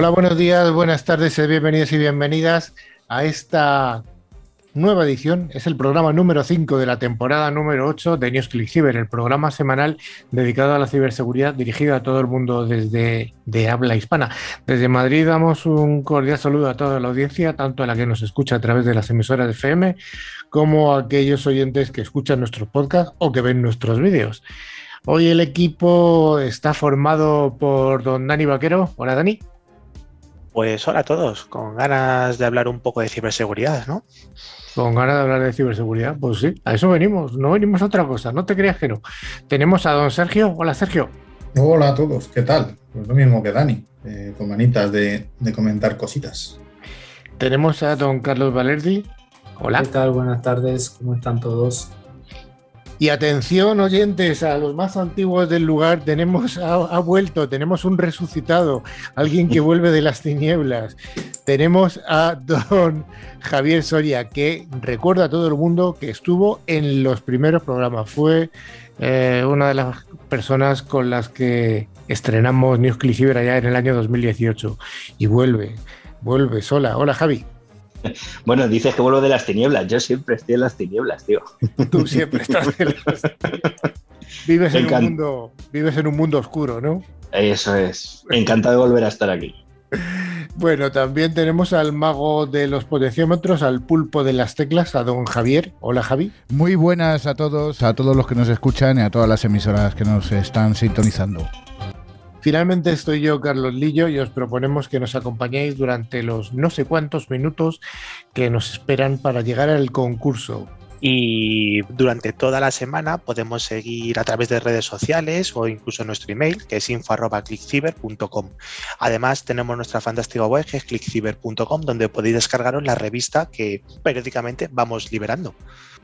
Hola, buenos días, buenas tardes, eh, bienvenidos y bienvenidas a esta nueva edición. Es el programa número 5 de la temporada número 8 de News Click Cyber, el programa semanal dedicado a la ciberseguridad dirigido a todo el mundo desde de habla hispana. Desde Madrid damos un cordial saludo a toda la audiencia, tanto a la que nos escucha a través de las emisoras de FM como a aquellos oyentes que escuchan nuestros podcasts o que ven nuestros vídeos. Hoy el equipo está formado por don Dani Vaquero. Hola Dani. Pues hola a todos, con ganas de hablar un poco de ciberseguridad, ¿no? Con ganas de hablar de ciberseguridad, pues sí, a eso venimos, no venimos a otra cosa, no te creas que no. Tenemos a don Sergio. Hola Sergio. Hola a todos, ¿qué tal? Pues lo mismo que Dani, eh, con manitas de, de, comentar cositas. Tenemos a don Carlos Valerdi. Hola. ¿Qué tal? Buenas tardes, ¿cómo están todos? Y atención, oyentes, a los más antiguos del lugar, tenemos, ha, vuelto, tenemos un resucitado, alguien que vuelve de las tinieblas. Tenemos a don Javier Soria, que recuerda a todo el mundo que estuvo en los primeros programas. Fue eh, una de las personas con las que estrenamos News Click allá en el año 2018. Y vuelve, vuelve sola. Hola, Javi. Bueno, dices que vuelvo de las tinieblas. Yo siempre estoy en las tinieblas, tío. Tú siempre estás en las tinieblas. Vives en, un mundo, vives en un mundo oscuro, ¿no? Eso es. Encantado de volver a estar aquí. Bueno, también tenemos al mago de los potenciómetros, al pulpo de las teclas, a don Javier. Hola, Javi. Muy buenas a todos, a todos los que nos escuchan y a todas las emisoras que nos están sintonizando. Finalmente estoy yo, Carlos Lillo, y os proponemos que nos acompañéis durante los no sé cuántos minutos que nos esperan para llegar al concurso. Y durante toda la semana podemos seguir a través de redes sociales o incluso nuestro email, que es info.clickciber.com. Además, tenemos nuestra fantástica web, que es clickciber.com, donde podéis descargaros la revista que periódicamente vamos liberando.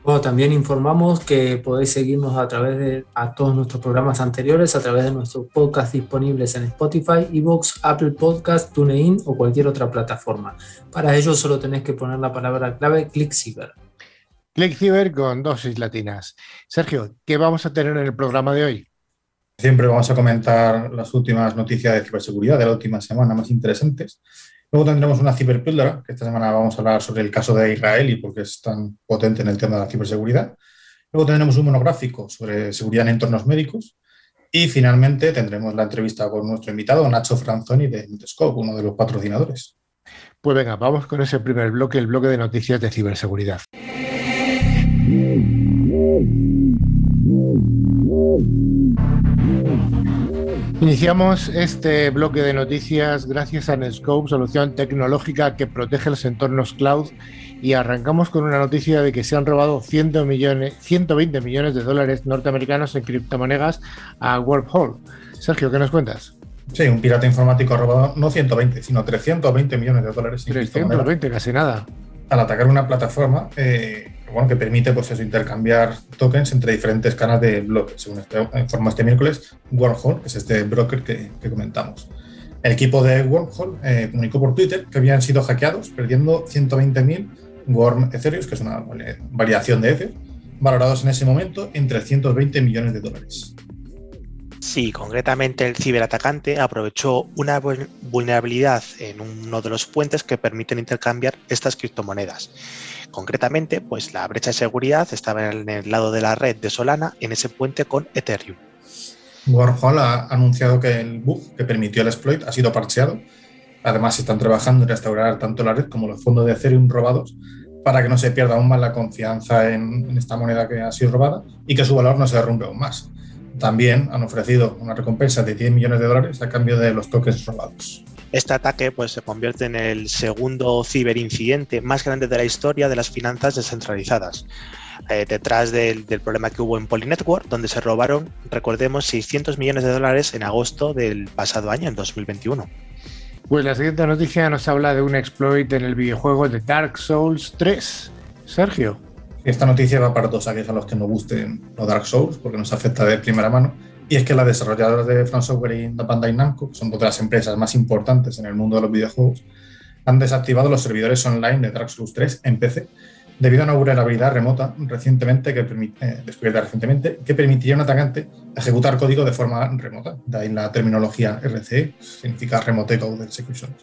Bueno, también informamos que podéis seguirnos a través de a todos nuestros programas anteriores, a través de nuestros podcasts disponibles en Spotify, Evox, Apple Podcast, TuneIn o cualquier otra plataforma. Para ello solo tenéis que poner la palabra clave ClickCiber. ClickCiber con dosis latinas. Sergio, ¿qué vamos a tener en el programa de hoy? Siempre vamos a comentar las últimas noticias de ciberseguridad de la última semana más interesantes. Luego tendremos una ciberpíldora, que esta semana vamos a hablar sobre el caso de Israel y por qué es tan potente en el tema de la ciberseguridad. Luego tendremos un monográfico sobre seguridad en entornos médicos. Y finalmente tendremos la entrevista con nuestro invitado, Nacho Franzoni de Nutescope, uno de los patrocinadores. Pues venga, vamos con ese primer bloque, el bloque de noticias de ciberseguridad. Iniciamos este bloque de noticias gracias a Netscope, solución tecnológica que protege los entornos cloud, y arrancamos con una noticia de que se han robado 100 millones, 120 millones de dólares norteamericanos en criptomonedas a Warhol. Sergio, ¿qué nos cuentas? Sí, un pirata informático ha robado no 120, sino 320 millones de dólares. 320, casi nada. Al atacar una plataforma eh, bueno, que permite pues eso, intercambiar tokens entre diferentes canas de bloques, según este, informó este miércoles Wormhole, que es este broker que, comentamos. El equipo de Wormhole eh, comunicó por Twitter que habían sido hackeados, perdiendo 120.000 Worm Ethereum, que es una variación de Ether, valorados en ese momento en 320 millones de dólares. Sí, concretamente el ciberatacante aprovechó una vulnerabilidad en uno de los puentes que permiten intercambiar estas criptomonedas. Concretamente, pues la brecha de seguridad estaba en el lado de la red de Solana en ese puente con Ethereum. Warhol ha anunciado que el bug que permitió el exploit ha sido parcheado. Además, están trabajando en restaurar tanto la red como los fondos de Ethereum robados para que no se pierda aún más la confianza en, en esta moneda que ha sido robada y que su valor no se derrumbe aún más. También han ofrecido una recompensa de 10 millones de dólares a cambio de los tokens robados. Este ataque pues, se convierte en el segundo ciberincidente más grande de la historia de las finanzas descentralizadas. Eh, detrás del, del, problema que hubo en Polynetwork, donde se robaron, recordemos, 600 millones de dólares en agosto del pasado año, en 2021. Pues la siguiente noticia nos habla de un exploit en el videojuego de Dark Souls 3. Sergio. Esta noticia va para todos aquellos a los que nos gusten los Dark Souls, porque nos afecta de primera mano. Y es que las desarrolladoras de From Software y Bandai Namco, que son dos de las empresas más importantes en el mundo de los videojuegos, han desactivado los servidores online de Dark Souls 3 en PC debido a una vulnerabilidad remota recientemente que eh, descubierta recientemente que permitiría a un atacante ejecutar código de forma remota. De ahí la terminología RCE, significa Remote Code Execution.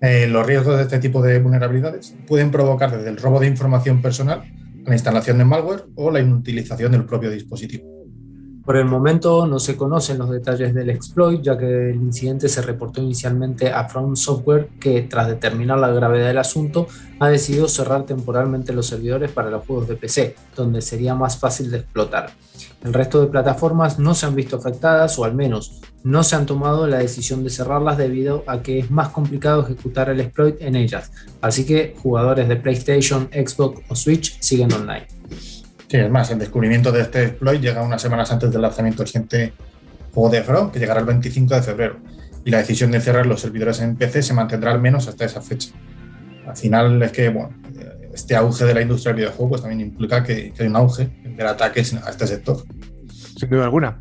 Eh, los riesgos de este tipo de vulnerabilidades pueden provocar desde el robo de información personal, la instalación de malware o la inutilización del propio dispositivo. Por el momento no se conocen los detalles del exploit, ya que el incidente se reportó inicialmente a From Software, que tras determinar la gravedad del asunto, ha decidido cerrar temporalmente los servidores para los juegos de PC, donde sería más fácil de explotar. El resto de plataformas no se han visto afectadas, o al menos no se han tomado la decisión de cerrarlas debido a que es más complicado ejecutar el exploit en ellas. Así que jugadores de PlayStation, Xbox o Switch siguen online. Sí, es más, el descubrimiento de este exploit llega unas semanas antes del lanzamiento del siguiente juego de From, que llegará el 25 de febrero. Y la decisión de cerrar los servidores en PC se mantendrá al menos hasta esa fecha. Al final es que, bueno, este auge de la industria del videojuego pues, también implica que, hay un auge del ataque a este sector. Sin duda alguna.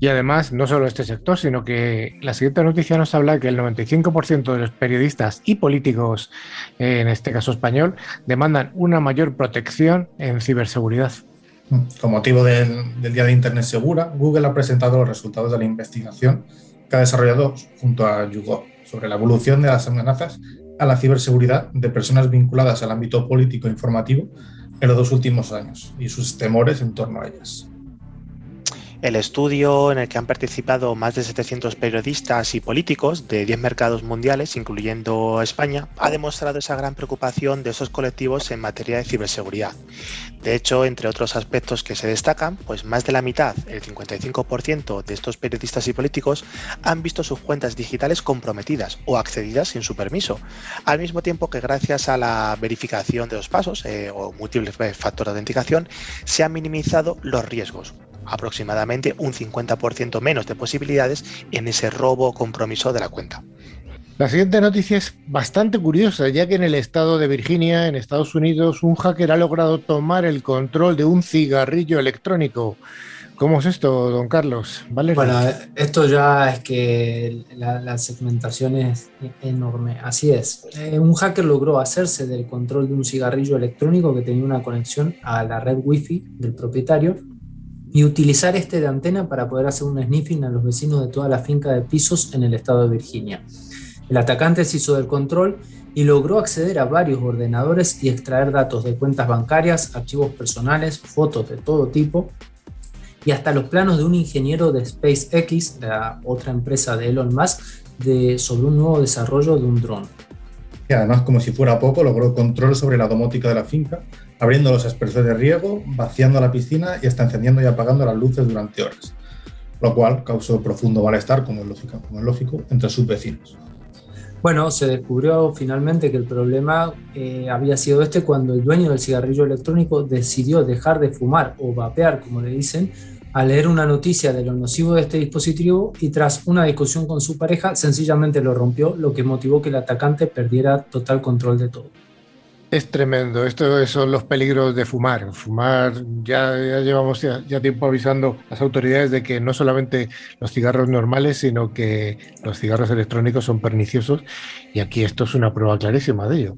Y además, no solo este sector, sino que la siguiente noticia nos habla de que el 95% de los periodistas y políticos, en este caso español, demandan una mayor protección en ciberseguridad. Con motivo del, Día de Internet Segura, Google ha presentado los resultados de la investigación que ha desarrollado junto a YouGov sobre la evolución de las amenazas a la ciberseguridad de personas vinculadas al ámbito político e informativo en los dos últimos años y sus temores en torno a ellas. El estudio en el que han participado más de 700 periodistas y políticos de 10 mercados mundiales, incluyendo España, ha demostrado esa gran preocupación de esos colectivos en materia de ciberseguridad. De hecho, entre otros aspectos que se destacan, pues más de la mitad, el 55% de estos periodistas y políticos han visto sus cuentas digitales comprometidas o accedidas sin su permiso, al mismo tiempo que gracias a la verificación de los pasos eh, o múltiples factores de autenticación se han minimizado los riesgos, aproximadamente un 50% menos de posibilidades en ese robo o compromiso de la cuenta. La siguiente noticia es bastante curiosa, ya que en el estado de Virginia, en Estados Unidos, un hacker ha logrado tomar el control de un cigarrillo electrónico. ¿Cómo es esto, don Carlos? ¿Vale? Bueno, esto ya es que la, segmentación es enorme. Así es. Eh, un hacker logró hacerse del control de un cigarrillo electrónico que tenía una conexión a la red Wi-Fi del propietario y utilizar este de antena para poder hacer un sniffing a los vecinos de toda la finca de pisos en el estado de Virginia. El atacante se hizo del control y logró acceder a varios ordenadores y extraer datos de cuentas bancarias, archivos personales, fotos de todo tipo y hasta los planos de un ingeniero de SpaceX, la otra empresa de Elon Musk, de, sobre un nuevo desarrollo de un dron. Y además, como si fuera poco, logró control sobre la domótica de la finca, abriendo los aspersores de riego, vaciando la piscina y hasta encendiendo y apagando las luces durante horas, lo cual causó profundo malestar, como es lógico, entre sus vecinos. Bueno, se descubrió finalmente que el problema eh, había sido este cuando el dueño del cigarrillo electrónico decidió dejar de fumar o vapear, como le dicen, al leer una noticia de lo nocivo de este dispositivo y tras una discusión con su pareja sencillamente lo rompió, lo que motivó que el atacante perdiera total control de todo. Es tremendo, estos son los peligros de fumar. Fumar, ya, llevamos ya, tiempo avisando a las autoridades de que no solamente los cigarros normales, sino que los cigarros electrónicos son perniciosos y aquí esto es una prueba clarísima de ello.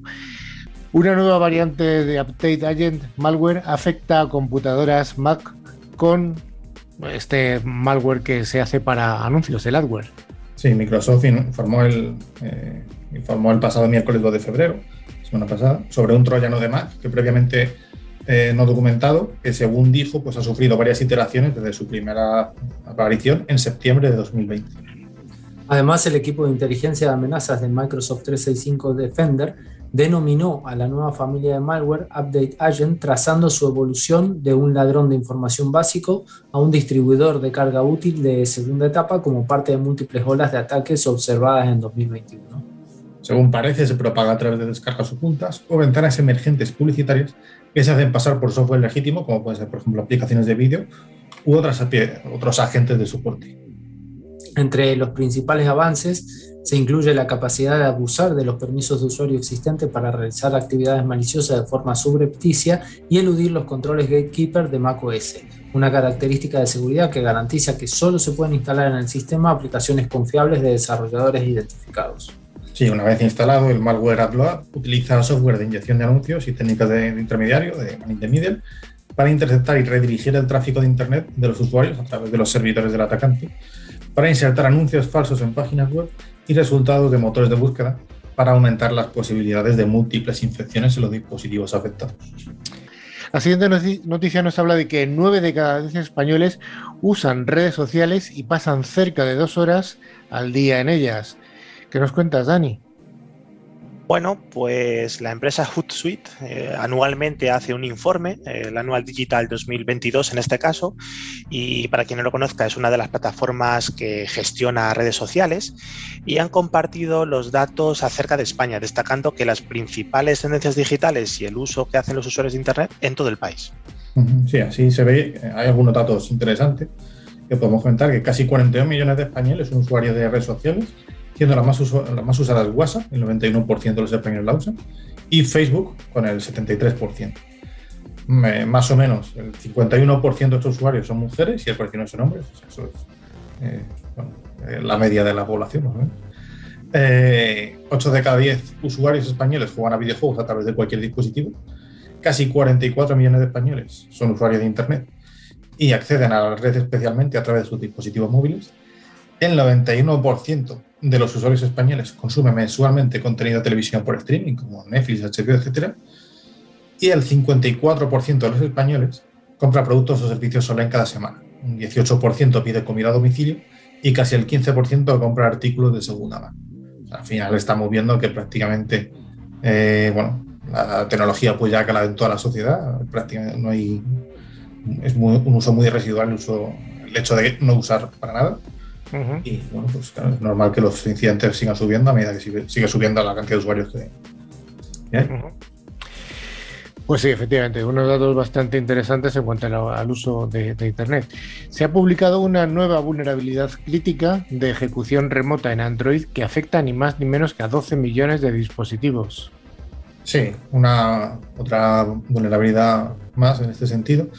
Una nueva variante de Update Agent malware afecta a computadoras Mac con este malware que se hace para anuncios, el adware. Sí, Microsoft informó el, eh, informó el pasado miércoles 2 de febrero pasada, sobre un troyano de Mac que previamente eh, no documentado, que según dijo, pues ha sufrido varias iteraciones desde su primera aparición en septiembre de 2020. Además, el equipo de inteligencia de amenazas de Microsoft 365 Defender denominó a la nueva familia de malware Update Agent, trazando su evolución de un ladrón de información básico a un distribuidor de carga útil de segunda etapa como parte de múltiples olas de ataques observadas en 2021. Según parece, se propaga a través de descargas ocultas o ventanas emergentes publicitarias que se hacen pasar por software legítimo, como pueden ser, por ejemplo, aplicaciones de vídeo u otras, otros agentes de soporte. Entre los principales avances se incluye la capacidad de abusar de los permisos de usuario existentes para realizar actividades maliciosas de forma subrepticia y eludir los controles gatekeeper de macOS, una característica de seguridad que garantiza que solo se pueden instalar en el sistema aplicaciones confiables de desarrolladores identificados. Sí, una vez instalado, el malware AdBlock utiliza software de inyección de anuncios y técnicas de, intermediario, de man the middle, para interceptar y redirigir el tráfico de Internet de los usuarios a través de los servidores del atacante, para insertar anuncios falsos en páginas web y resultados de motores de búsqueda para aumentar las posibilidades de múltiples infecciones en los dispositivos afectados. La siguiente noticia nos habla de que nueve de cada diez españoles usan redes sociales y pasan cerca de dos horas al día en ellas. ¿Qué nos cuentas, Dani? Bueno, pues la empresa Hootsuite eh, anualmente hace un informe, el Anual Digital 2022 en este caso, y para quien no lo conozca es una de las plataformas que gestiona redes sociales y han compartido los datos acerca de España, destacando que las principales tendencias digitales y el uso que hacen los usuarios de Internet en todo el país. Sí, así se ve. Hay algunos datos interesantes que podemos comentar, que casi 42 millones de españoles son usuarios de redes sociales siendo la más, la más usada es WhatsApp, el 91% de los españoles la usan, y Facebook con el 73%. más o menos, el 51% de estos usuarios son mujeres y el 49% son hombres. Eso es eh, eh, la media de la población. ¿no? 8 eh, de cada 10 usuarios españoles juegan a videojuegos a través de cualquier dispositivo. Casi 44 millones de españoles son usuarios de Internet y acceden a la red especialmente a través de sus dispositivos móviles. El 91% de los usuarios españoles consume mensualmente contenido de televisión por streaming, como Netflix, HBO, etc. Y el 54% de los españoles compra productos o servicios online cada semana. Un 18% pide comida a domicilio y casi el 15% compra artículos de segunda mano. al final estamos viendo que prácticamente, eh, bueno, la tecnología pues ya cala en toda la sociedad, prácticamente no hay, es un uso muy residual el, uso, el hecho de no usar para nada y bueno, pues claro, es normal que los incidentes sigan subiendo a medida que sigue, subiendo la cantidad de usuarios que hay. Pues sí, efectivamente, unos datos bastante interesantes en cuanto al uso de, Internet. Se ha publicado una nueva vulnerabilidad crítica de ejecución remota en Android que afecta ni más ni menos que a 12 millones de dispositivos. Sí, una otra vulnerabilidad más en este sentido.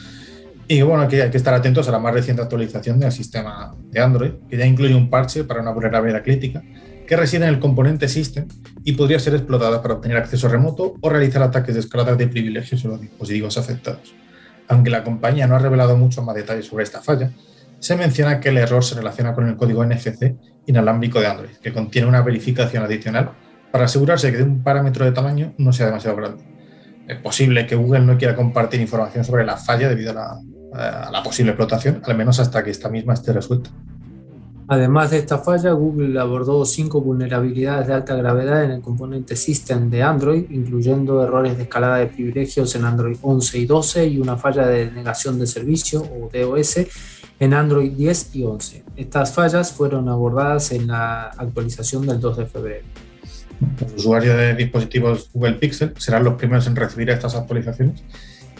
Y bueno, aquí hay que estar atentos a la más reciente actualización del sistema de Android, que ya incluye un parche para una vulnerabilidad crítica que reside en el componente System y podría ser explotada para obtener acceso remoto o realizar ataques de escalada de privilegios en los dispositivos afectados. Aunque la compañía no ha revelado mucho más detalles sobre esta falla, se menciona que el error se relaciona con el código NFC inalámbrico de Android, que contiene una verificación adicional para asegurarse que un parámetro de tamaño no sea demasiado grande. Es posible que Google no quiera compartir información sobre la falla debido a la a la posible explotación, al menos hasta que esta misma esté resuelta. Además de esta falla, Google abordó cinco vulnerabilidades de alta gravedad en el componente System de Android, incluyendo errores de escalada de privilegios en Android 11 y 12 y una falla de negación de servicio o DOS en Android 10 y 11. Estas fallas fueron abordadas en la actualización del 2 de febrero. Los usuarios de dispositivos Google Pixel serán los primeros en recibir estas actualizaciones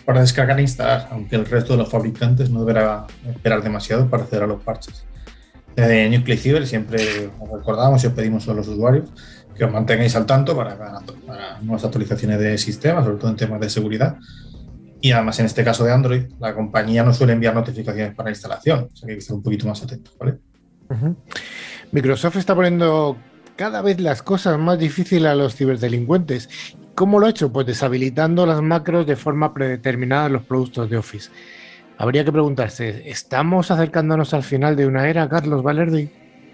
para descargar e instalar, aunque el resto de los fabricantes no deberá esperar demasiado para acceder a los parches. Desde Cyber siempre os recordamos y os pedimos a los usuarios que os mantengáis al tanto para, nuevas actualizaciones de sistemas, sobre todo en temas de seguridad. Y además, en este caso de Android, la compañía no suele enviar notificaciones para instalación, o sea que hay que estar un poquito más atentos. ¿vale? Microsoft está poniendo cada vez las cosas más difíciles a los ciberdelincuentes ¿Cómo lo ha hecho? Pues deshabilitando las macros de forma predeterminada en los productos de Office. Habría que preguntarse, ¿estamos acercándonos al final de una era, Carlos Valerdi?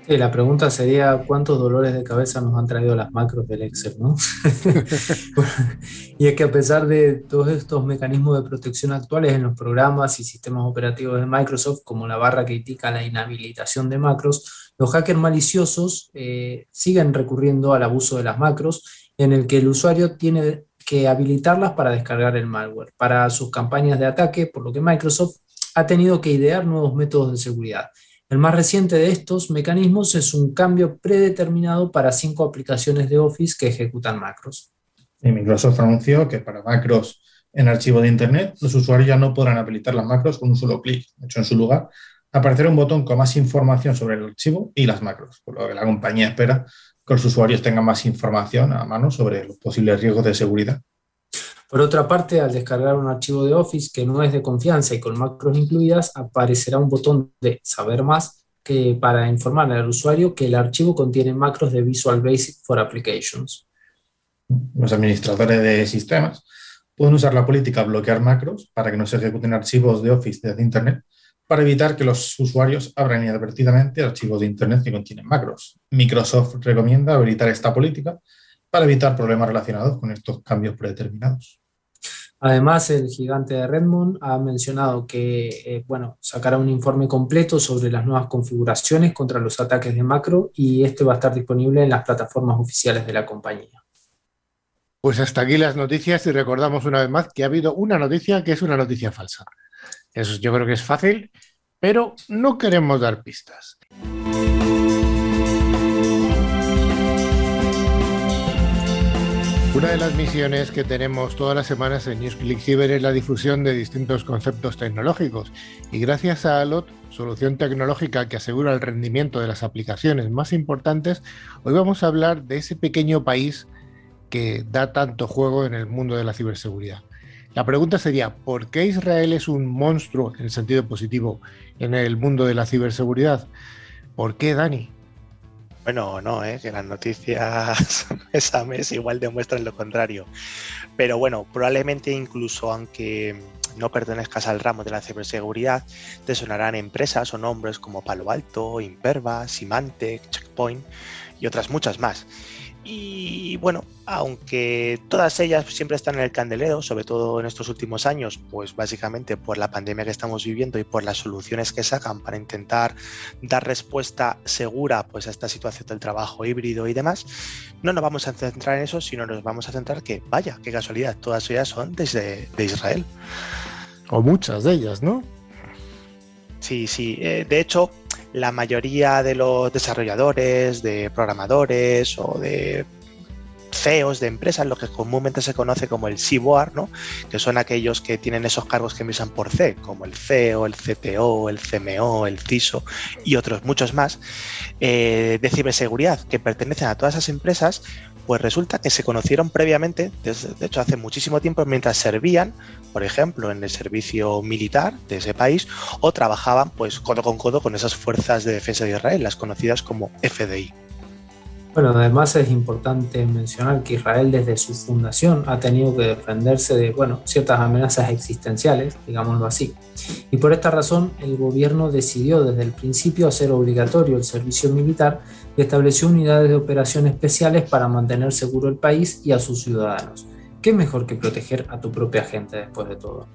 Sí, la pregunta sería cuántos dolores de cabeza nos han traído las macros del Excel, ¿no? y es que a pesar de todos estos mecanismos de protección actuales en los programas y sistemas operativos de Microsoft, como la barra que indica la inhabilitación de macros, los hackers maliciosos eh, siguen recurriendo al abuso de las macros en el que el usuario tiene que habilitarlas para descargar el malware para sus campañas de ataque, por lo que Microsoft ha tenido que idear nuevos métodos de seguridad. El más reciente de estos mecanismos es un cambio predeterminado para cinco aplicaciones de Office que ejecutan macros. Microsoft anunció que para macros en archivo de Internet, los usuarios ya no podrán habilitar las macros con un solo clic. Hecho, en su lugar, aparecerá un botón con más información sobre el archivo y las macros, por lo que la compañía espera que los usuarios tengan más información a mano sobre los posibles riesgos de seguridad. Por otra parte, al descargar un archivo de Office que no es de confianza y con macros incluidas, aparecerá un botón de Saber más que, para informarle al usuario que el archivo contiene macros de Visual Basic for Applications. Los administradores de sistemas pueden usar la política bloquear macros para que no se ejecuten archivos de Office desde Internet para evitar que los usuarios abran inadvertidamente archivos de Internet que contienen macros. Microsoft recomienda habilitar esta política para evitar problemas relacionados con estos cambios predeterminados. Además, el gigante de Redmond ha mencionado que eh, bueno, sacará un informe completo sobre las nuevas configuraciones contra los ataques de macro y este va a estar disponible en las plataformas oficiales de la compañía. Pues hasta aquí las noticias y recordamos una vez más que ha habido una noticia que es una noticia falsa. Eso yo creo que es fácil, pero no queremos dar pistas. Una de las misiones que tenemos todas las semanas en NewsClick Cyber es la difusión de distintos conceptos tecnológicos y gracias a ALOT, solución tecnológica que asegura el rendimiento de las aplicaciones más importantes, hoy vamos a hablar de ese pequeño país que da tanto juego en el mundo de la ciberseguridad. La pregunta sería, ¿por qué Israel es un monstruo en el sentido positivo en el mundo de la ciberseguridad? ¿Por qué, Dani? Bueno, no, ¿eh? que las noticias mes a mes igual demuestran lo contrario. Pero bueno, probablemente incluso aunque no pertenezcas al ramo de la ciberseguridad, te sonarán empresas o nombres como Palo Alto, Imperva, Symantec, Checkpoint y otras muchas más. Y bueno, aunque todas ellas siempre están en el candelero, sobre todo en estos últimos años, pues básicamente por la pandemia que estamos viviendo y por las soluciones que sacan para intentar dar respuesta segura pues, a esta situación del trabajo híbrido y demás, no nos vamos a centrar en eso, sino nos vamos a centrar que, vaya, qué casualidad, todas ellas son desde de Israel. O muchas de ellas, ¿no? Sí, sí. Eh, de hecho, la mayoría de los desarrolladores, de programadores o de CEOs de empresas, lo que comúnmente se conoce como el CBOAR, ¿no? que son aquellos que tienen esos cargos que empiezan por C, como el CEO, el CTO, el CMO, el CISO y otros muchos más, eh, de ciberseguridad que pertenecen a todas esas empresas, pues resulta que se conocieron previamente, de hecho hace muchísimo tiempo, mientras servían, por ejemplo, en el servicio militar de ese país, o trabajaban pues codo con codo con esas fuerzas de defensa de Israel, las conocidas como FDI. Bueno, además es importante mencionar que Israel desde su fundación ha tenido que defenderse de bueno, ciertas amenazas existenciales, digámoslo así. Y por esta razón el gobierno decidió desde el principio hacer obligatorio el servicio militar y estableció unidades de operación especiales para mantener seguro el país y a sus ciudadanos. ¿Qué mejor que proteger a tu propia gente después de todo?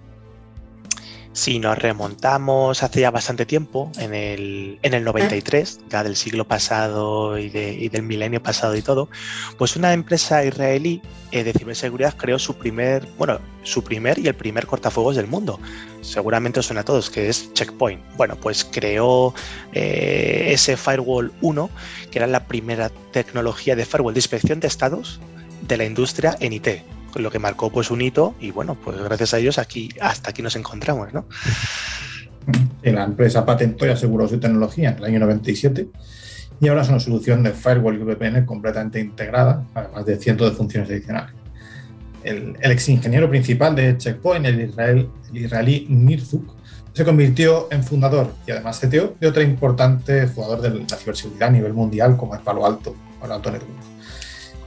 Si nos remontamos hace ya bastante tiempo, en el, en el 93, ya del siglo pasado y, del milenio pasado y todo, pues una empresa israelí eh, de ciberseguridad creó su primer, bueno, su primer y el primer cortafuegos del mundo. Seguramente os suena a todos, que es Checkpoint. Bueno, pues creó eh, ese Firewall 1, que era la primera tecnología de firewall de inspección de estados de la industria en IT lo que marcó pues un hito y bueno, pues gracias a ellos aquí hasta aquí nos encontramos, ¿no? La empresa patentó y aseguró su tecnología en el año 97 y ahora es una solución de firewall y VPN completamente integrada, además de cientos de funciones adicionales. El, ex ingeniero principal de Checkpoint, el, Israel, el israelí Nirzuk, se convirtió en fundador y además CTO de otro importante jugador de la ciberseguridad a nivel mundial como es Palo Alto, Palo Alto Networks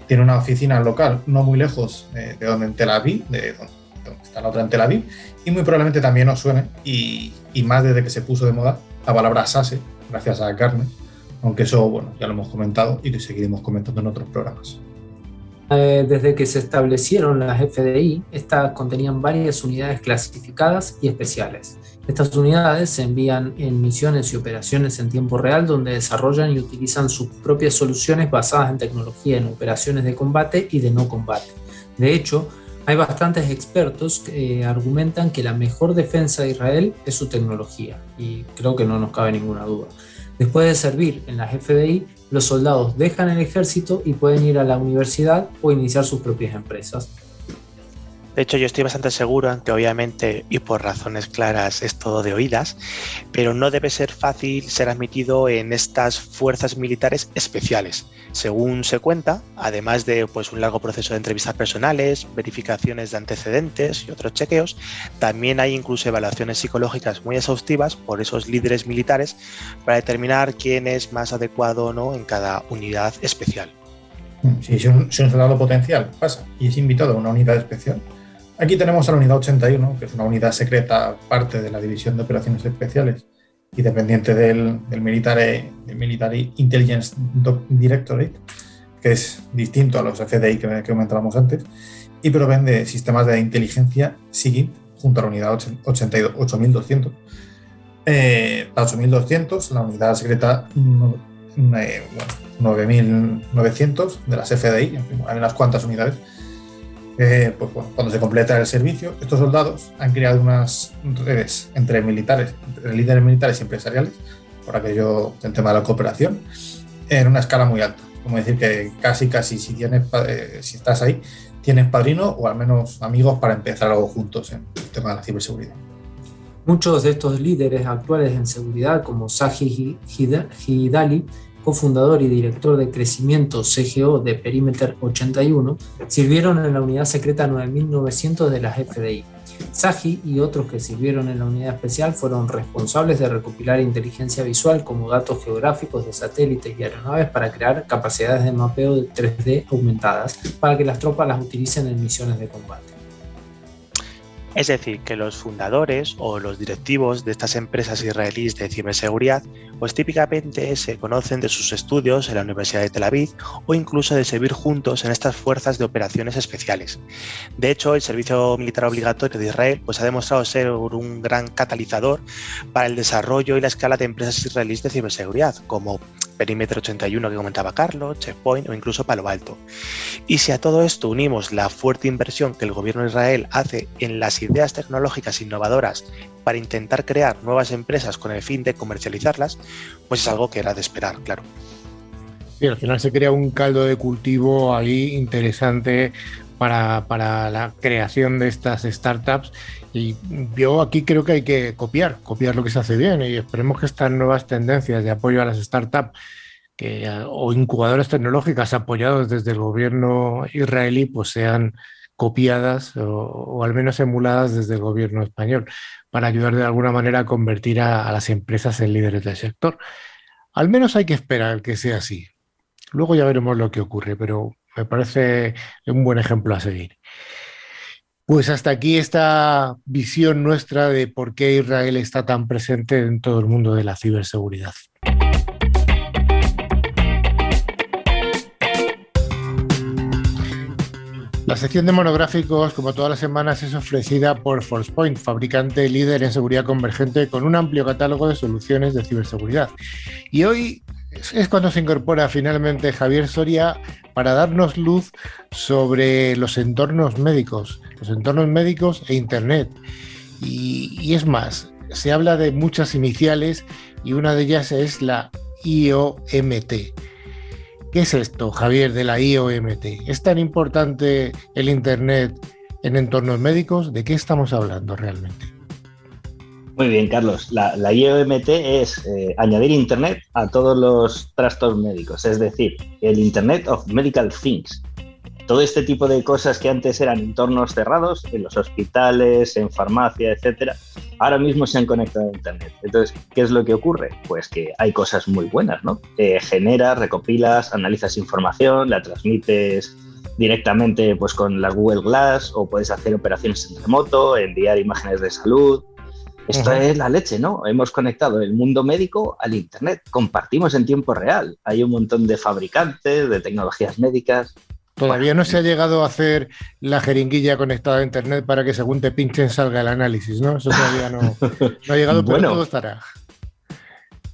tiene una oficina local no muy lejos de, donde en Tel Aviv, de donde, está la otra en Tel Aviv, y muy probablemente también os suene, y, más desde que se puso de moda, la palabra SASE, gracias a Carmen, aunque eso, bueno, ya lo hemos comentado y lo seguiremos comentando en otros programas. Eh, desde que se establecieron las FDI, estas contenían varias unidades clasificadas y especiales. Estas unidades se envían en misiones y operaciones en tiempo real donde desarrollan y utilizan sus propias soluciones basadas en tecnología en operaciones de combate y de no combate. De hecho, hay bastantes expertos que eh, argumentan que la mejor defensa de Israel es su tecnología y creo que no nos cabe ninguna duda. Después de servir en las FDI, los soldados dejan el ejército y pueden ir a la universidad o iniciar sus propias empresas. De hecho, yo estoy bastante seguro en que obviamente, y por razones claras, es todo de oídas, pero no debe ser fácil ser admitido en estas fuerzas militares especiales. Según se cuenta, además de pues, un largo proceso de entrevistas personales, verificaciones de antecedentes y otros chequeos, también hay incluso evaluaciones psicológicas muy exhaustivas por esos líderes militares para determinar quién es más adecuado o no en cada unidad especial. Si es si un soldado potencial pasa y es invitado a una unidad especial, Aquí tenemos a la unidad 81, que es una unidad secreta, parte de la División de Operaciones Especiales y dependiente del, del, Military, Military, Intelligence Directorate, que es distinto a los FDI que, que comentábamos antes, y proveen de sistemas de inteligencia SIGINT junto a la unidad 82, 8200. Eh, la 8200, la unidad secreta eh, bueno, 9900 de las FDI, hay unas cuantas unidades eh, pues bueno, cuando se completa el servicio, estos soldados han creado unas redes entre militares, entre líderes militares y empresariales, por aquello del tema de la cooperación, en una escala muy alta. Como decir que casi, casi, si, tienes, eh, si estás ahí, tienes padrino o al menos amigos para empezar algo juntos en el tema de la ciberseguridad. Muchos de estos líderes actuales en seguridad, como Saji Hidali, cofundador y director de crecimiento CGO de Perimeter 81, sirvieron en la unidad secreta 9900 de las FDI. Saji y otros que sirvieron en la unidad especial fueron responsables de recopilar inteligencia visual como datos geográficos de satélites y aeronaves para crear capacidades de mapeo de 3D aumentadas para que las tropas las utilicen en misiones de combate. Es decir, que los fundadores o los directivos de estas empresas israelíes de ciberseguridad, pues típicamente se conocen de sus estudios en la Universidad de Tel Aviv o incluso de servir juntos en estas fuerzas de operaciones especiales. De hecho, el servicio militar obligatorio de Israel pues ha demostrado ser un gran catalizador para el desarrollo y la escala de empresas israelíes de ciberseguridad, como Perímetro 81 que comentaba Carlos, Checkpoint o incluso Palo Alto. Y si a todo esto unimos la fuerte inversión que el gobierno de Israel hace en las ideas tecnológicas innovadoras para intentar crear nuevas empresas con el fin de comercializarlas, pues es algo que era de esperar, claro. Y al final se crea un caldo de cultivo ahí interesante para, para, la creación de estas startups. Y yo aquí creo que hay que copiar, copiar lo que se hace bien y esperemos que estas nuevas tendencias de apoyo a las startups que, o incubadoras tecnológicas apoyados desde el gobierno israelí pues sean copiadas o, al menos emuladas desde el gobierno español para ayudar de alguna manera a convertir a, a las empresas en líderes del sector. Al menos hay que esperar que sea así. Luego ya veremos lo que ocurre, pero me parece un buen ejemplo a seguir. Pues hasta aquí esta visión nuestra de por qué Israel está tan presente en todo el mundo de la ciberseguridad. La sección de monográficos, como todas las semanas, es ofrecida por ForcePoint, fabricante líder en seguridad convergente con un amplio catálogo de soluciones de ciberseguridad. Y hoy es cuando se incorpora finalmente Javier Soria para darnos luz sobre los entornos médicos, los entornos médicos e Internet. Y, es más, se habla de muchas iniciales y una de ellas es la IOMT. ¿Qué es esto, Javier, de la IOMT? ¿Es tan importante el Internet en entornos médicos? ¿De qué estamos hablando realmente? Muy bien, Carlos. La, IOMT es eh, añadir Internet a todos los trastornos médicos, es decir, el Internet of Medical Things. Todo este tipo de cosas que antes eran entornos cerrados, en los hospitales, en farmacia, etcétera, ahora mismo se han conectado a Internet. Entonces, ¿qué es lo que ocurre? Pues que hay cosas muy buenas, ¿no? Eh, generas, recopilas, analizas información, la transmites directamente pues, con la Google Glass o puedes hacer operaciones en remoto, enviar imágenes de salud, esto es la leche, ¿no? Hemos conectado el mundo médico al Internet, compartimos en tiempo real. Hay un montón de fabricantes, de tecnologías médicas. Todavía no se ha llegado a hacer la jeringuilla conectada a Internet para que según te pinchen salga el análisis, ¿no? Eso todavía no, ha llegado, pero bueno, todo estará.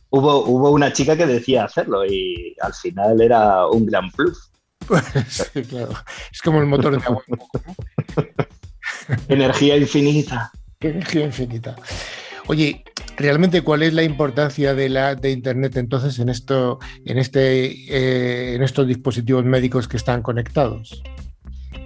Hubo, hubo una chica que decía hacerlo y al final era un gran plus. sí, claro. Es como el motor de agua. Energía infinita. Energía infinita. Oye, realmente cuál es la importancia de la de internet entonces en esto, en este, eh, en estos dispositivos médicos que están conectados.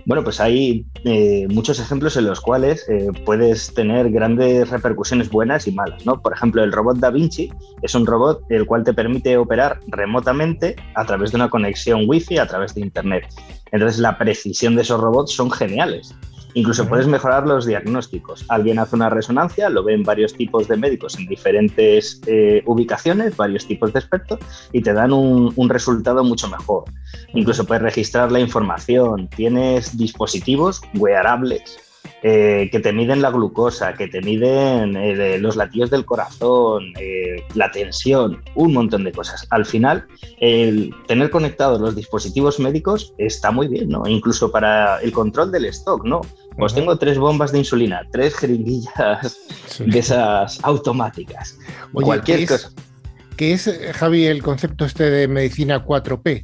Bueno, pues hay eh, muchos ejemplos en los cuales eh, puedes tener grandes repercusiones buenas y malas, ¿no? Por ejemplo, el robot Da Vinci es un robot el cual te permite operar remotamente a través de una conexión Wi-Fi a través de Internet. Entonces, la precisión de esos robots son geniales. Incluso puedes mejorar los diagnósticos. Alguien hace una resonancia, lo ven varios tipos de médicos en diferentes eh, ubicaciones, varios tipos de expertos, y te dan un, un, resultado mucho mejor. Incluso puedes registrar la información. Tienes dispositivos wearables eh, que te miden la glucosa, que te miden eh, los latidos del corazón, eh, la tensión, un montón de cosas. Al final, el tener conectados los dispositivos médicos está muy bien, ¿no? Incluso para el control del stock, ¿no? Pues tengo tres bombas de insulina, tres jeringuillas de esas automáticas. cualquier cosa. ¿Qué es, Javi, el concepto este de medicina 4P?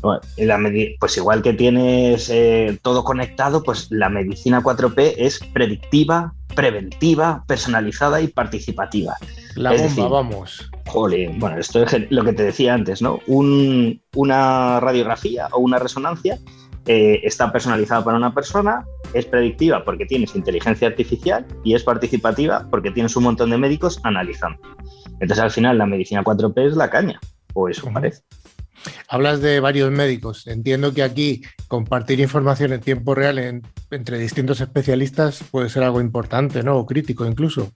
Pues igual que tienes eh, todo conectado, pues la medicina 4P es predictiva, preventiva, personalizada y participativa. La bomba, vamos. Jole, bueno, esto es lo que te decía antes, ¿no? una radiografía o una resonancia eh, está personalizada para una persona, es predictiva porque tienes inteligencia artificial y es participativa porque tienes un montón de médicos analizando. Entonces, al final, la medicina 4P es la caña, o eso parece. Hablas de varios médicos. Entiendo que aquí compartir información en tiempo real entre distintos especialistas puede ser algo importante, ¿no? O crítico incluso.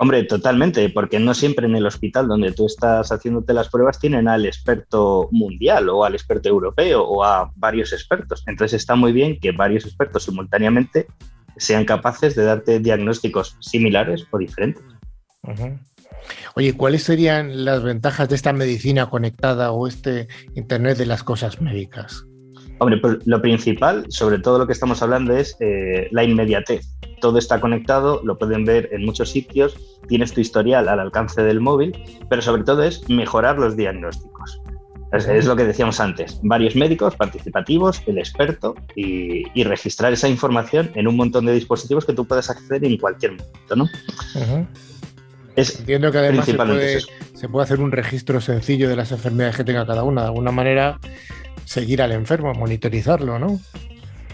Hombre, totalmente, porque no siempre en el hospital donde tú estás haciéndote las pruebas tienen al experto mundial o al experto europeo o a varios expertos. Entonces está muy bien que varios expertos simultáneamente sean capaces de darte diagnósticos similares o diferentes. Oye, ¿cuáles serían las ventajas de esta medicina conectada o este Internet de las cosas médicas? Hombre, pues lo principal, sobre todo lo que estamos hablando, es eh, la inmediatez. Todo está conectado, lo pueden ver en muchos sitios, tienes tu historial al alcance del móvil, pero sobre todo es mejorar los diagnósticos. Es, lo que decíamos antes, varios médicos participativos, el experto y, registrar esa información en un montón de dispositivos que tú puedas acceder en cualquier momento. ¿no? Entiendo que además se puede, hacer un registro sencillo de las enfermedades que tenga cada una. De alguna manera, seguir al enfermo, monitorizarlo, ¿no?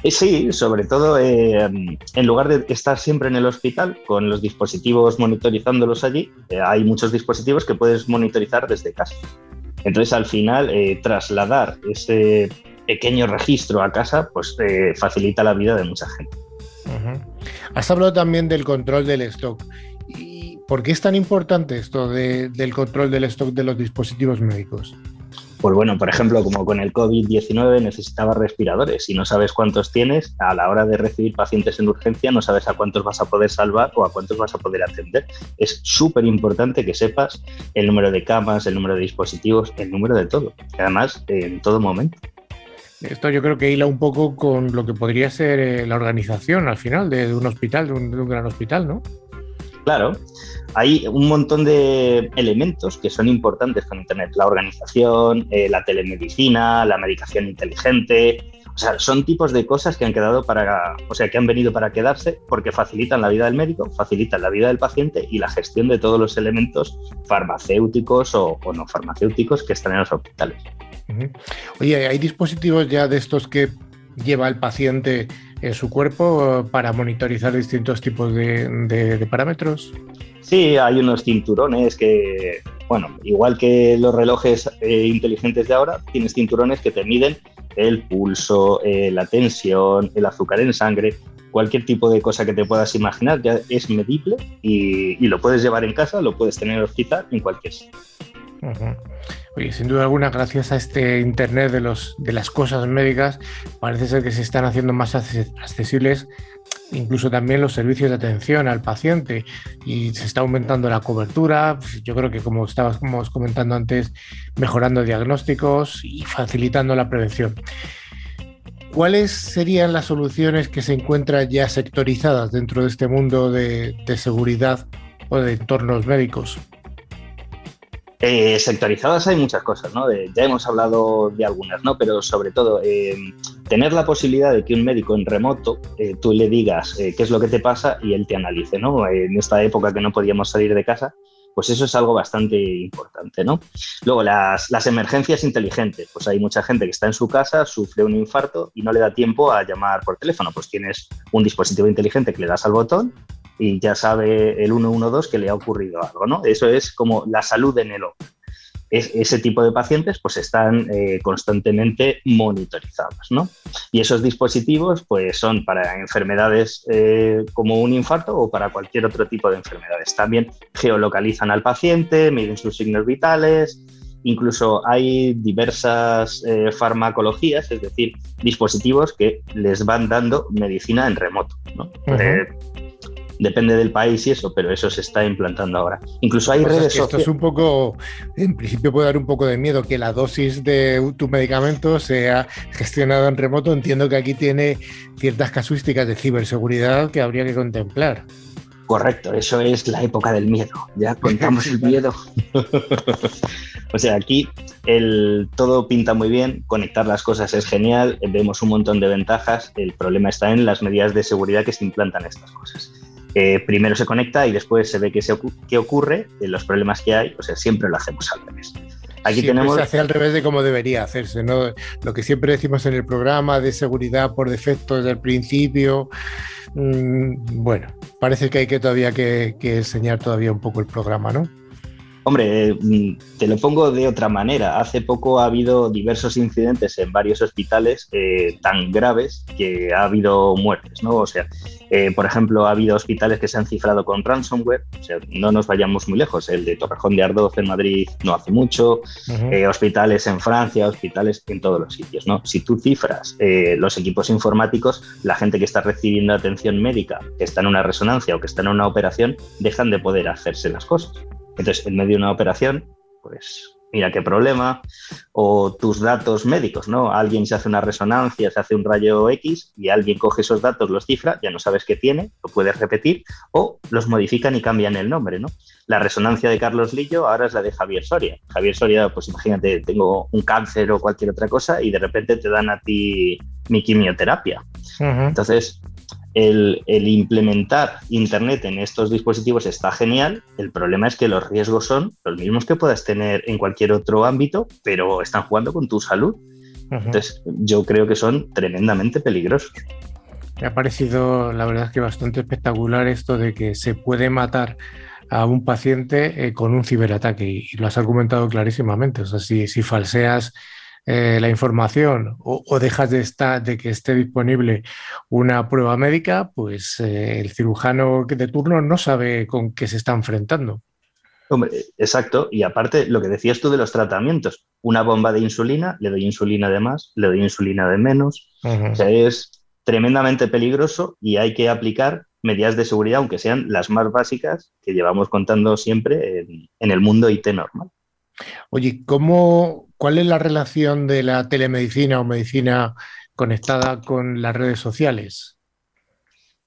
Eh, sí, sobre todo eh, en lugar de estar siempre en el hospital con los dispositivos monitorizándolos allí, eh, hay muchos dispositivos que puedes monitorizar desde casa. Entonces, al final, trasladar ese pequeño registro a casa, pues facilita la vida de mucha gente. Has hablado también del control del stock. ¿Por qué es tan importante esto del control del stock de los dispositivos médicos? Pues bueno, por ejemplo, como con el COVID-19 necesitabas respiradores y no sabes cuántos tienes, a la hora de recibir pacientes en urgencia no sabes a cuántos vas a poder salvar o a cuántos vas a poder atender. Es súper importante que sepas el número de camas, el número de dispositivos, el número de todo, además en todo momento. Esto yo creo que hila un poco con lo que podría ser eh, la organización al final de, un hospital, de un gran hospital, ¿no? Claro, hay un montón de elementos que son importantes con Internet. La organización, eh, la telemedicina, la medicación inteligente. O sea, son tipos de cosas que han quedado para, o sea, que han venido para quedarse porque facilitan la vida del médico, facilitan la vida del paciente y la gestión de todos los elementos farmacéuticos o, no farmacéuticos que están en los hospitales. Oye, ¿hay dispositivos ya de estos que lleva el paciente en su cuerpo para monitorizar distintos tipos de, parámetros? Sí, hay unos cinturones que, bueno, igual que los relojes eh, inteligentes de ahora, tienes cinturones que te miden el pulso, eh, la tensión, el azúcar en sangre, cualquier tipo de cosa que te puedas imaginar ya es medible y, lo puedes llevar en casa, lo puedes tener en hospital, en cualquier sitio. Oye, sin duda alguna, gracias a este Internet de, los, de las cosas médicas, parece ser que se están haciendo más accesibles incluso también los servicios de atención al paciente y se está aumentando la cobertura. Yo creo que como estábamos comentando antes, mejorando diagnósticos y facilitando la prevención. ¿Cuáles serían las soluciones que se encuentran ya sectorizadas dentro de este mundo de seguridad o de entornos médicos? Eh, sectorizadas hay muchas cosas, ¿no? ya hemos hablado de algunas, ¿no? Pero sobre todo, eh, tener la posibilidad de que un médico en remoto eh, tú le digas qué es lo que te pasa y él te analice, ¿no? En esta época que no podíamos salir de casa, pues eso es algo bastante importante, ¿no? Luego, las, las emergencias inteligentes, pues hay mucha gente que está en su casa, sufre un infarto y no le da tiempo a llamar por teléfono, pues tienes un dispositivo inteligente que le das al botón y ya sabe el 112 que le ha ocurrido algo, ¿no? Eso es como la salud en el hogar ese tipo de pacientes pues están eh, constantemente monitorizados. ¿no? Y esos dispositivos pues son para enfermedades eh, como un infarto o para cualquier otro tipo de enfermedades. También geolocalizan al paciente, miden sus signos vitales, incluso hay diversas eh, farmacologías, es decir, dispositivos que les van dando medicina en remoto. ¿no? Depende del país y eso, pero eso se está implantando ahora. Incluso hay redes sociales. Esto es un poco, en principio puede dar un poco de miedo que la dosis de tu medicamento sea gestionada en remoto. Entiendo que aquí tiene ciertas casuísticas de ciberseguridad que habría que contemplar. Correcto, eso es la época del miedo. Ya contamos el miedo. o sea, aquí el, todo pinta muy bien, conectar las cosas es genial, vemos un montón de ventajas. El problema está en las medidas de seguridad que se implantan estas cosas. Eh, primero se conecta y después se ve qué, qué ocurre, los problemas que hay, o sea, siempre lo hacemos al revés. Aquí tenemos... se hace al revés de cómo debería hacerse, ¿no? Lo que siempre decimos en el programa de seguridad por defecto desde el principio. Mm, bueno, parece que hay que todavía que, que enseñar todavía un poco el programa, ¿no? Hombre, mm, te lo pongo de otra manera. Hace poco ha habido diversos incidentes en varios hospitales eh, tan graves que ha habido muertes, ¿no? O sea, eh, por ejemplo, ha habido hospitales que se han cifrado con ransomware. O sea, no nos vayamos muy lejos. El de Torrejón de Ardoz en Madrid no hace mucho. Eh, hospitales en Francia, hospitales en todos los sitios, ¿no? Si tú cifras los equipos informáticos, la gente que está recibiendo atención médica, que está en una resonancia o que está en una operación, dejan de poder hacerse las cosas. Entonces, en medio de una operación, pues mira qué problema, o tus datos médicos, ¿no? Alguien se hace una resonancia, se hace un rayo X y alguien coge esos datos, los cifra, ya no sabes qué tiene, lo puedes repetir, o los modifican y cambian el nombre, ¿no? La resonancia de Carlos Lillo ahora es la de Javier Soria. Javier Soria, pues imagínate, tengo un cáncer o cualquier otra cosa y de repente te dan a ti mi quimioterapia. Entonces, el, implementar Internet en estos dispositivos está genial. El problema es que los riesgos son los mismos que puedas tener en cualquier otro ámbito, pero están jugando con tu salud. Entonces, yo creo que son tremendamente peligrosos. Me ha parecido, la verdad, que bastante espectacular esto de que se puede matar a un paciente eh, con un ciberataque y, lo has argumentado clarísimamente. O sea, si, si falseas eh, la información o, dejas de, estar, de que esté disponible una prueba médica, pues eh, el cirujano de turno no sabe con qué se está enfrentando. exacto. Y aparte, lo que decías tú de los tratamientos, una bomba de insulina, le doy insulina de más, le doy insulina de menos. O sea, es tremendamente peligroso y hay que aplicar medidas de seguridad, aunque sean las más básicas que llevamos contando siempre en, en el mundo IT normal. Oye, ¿cómo, ¿cuál es la relación de la telemedicina o medicina conectada con las redes sociales?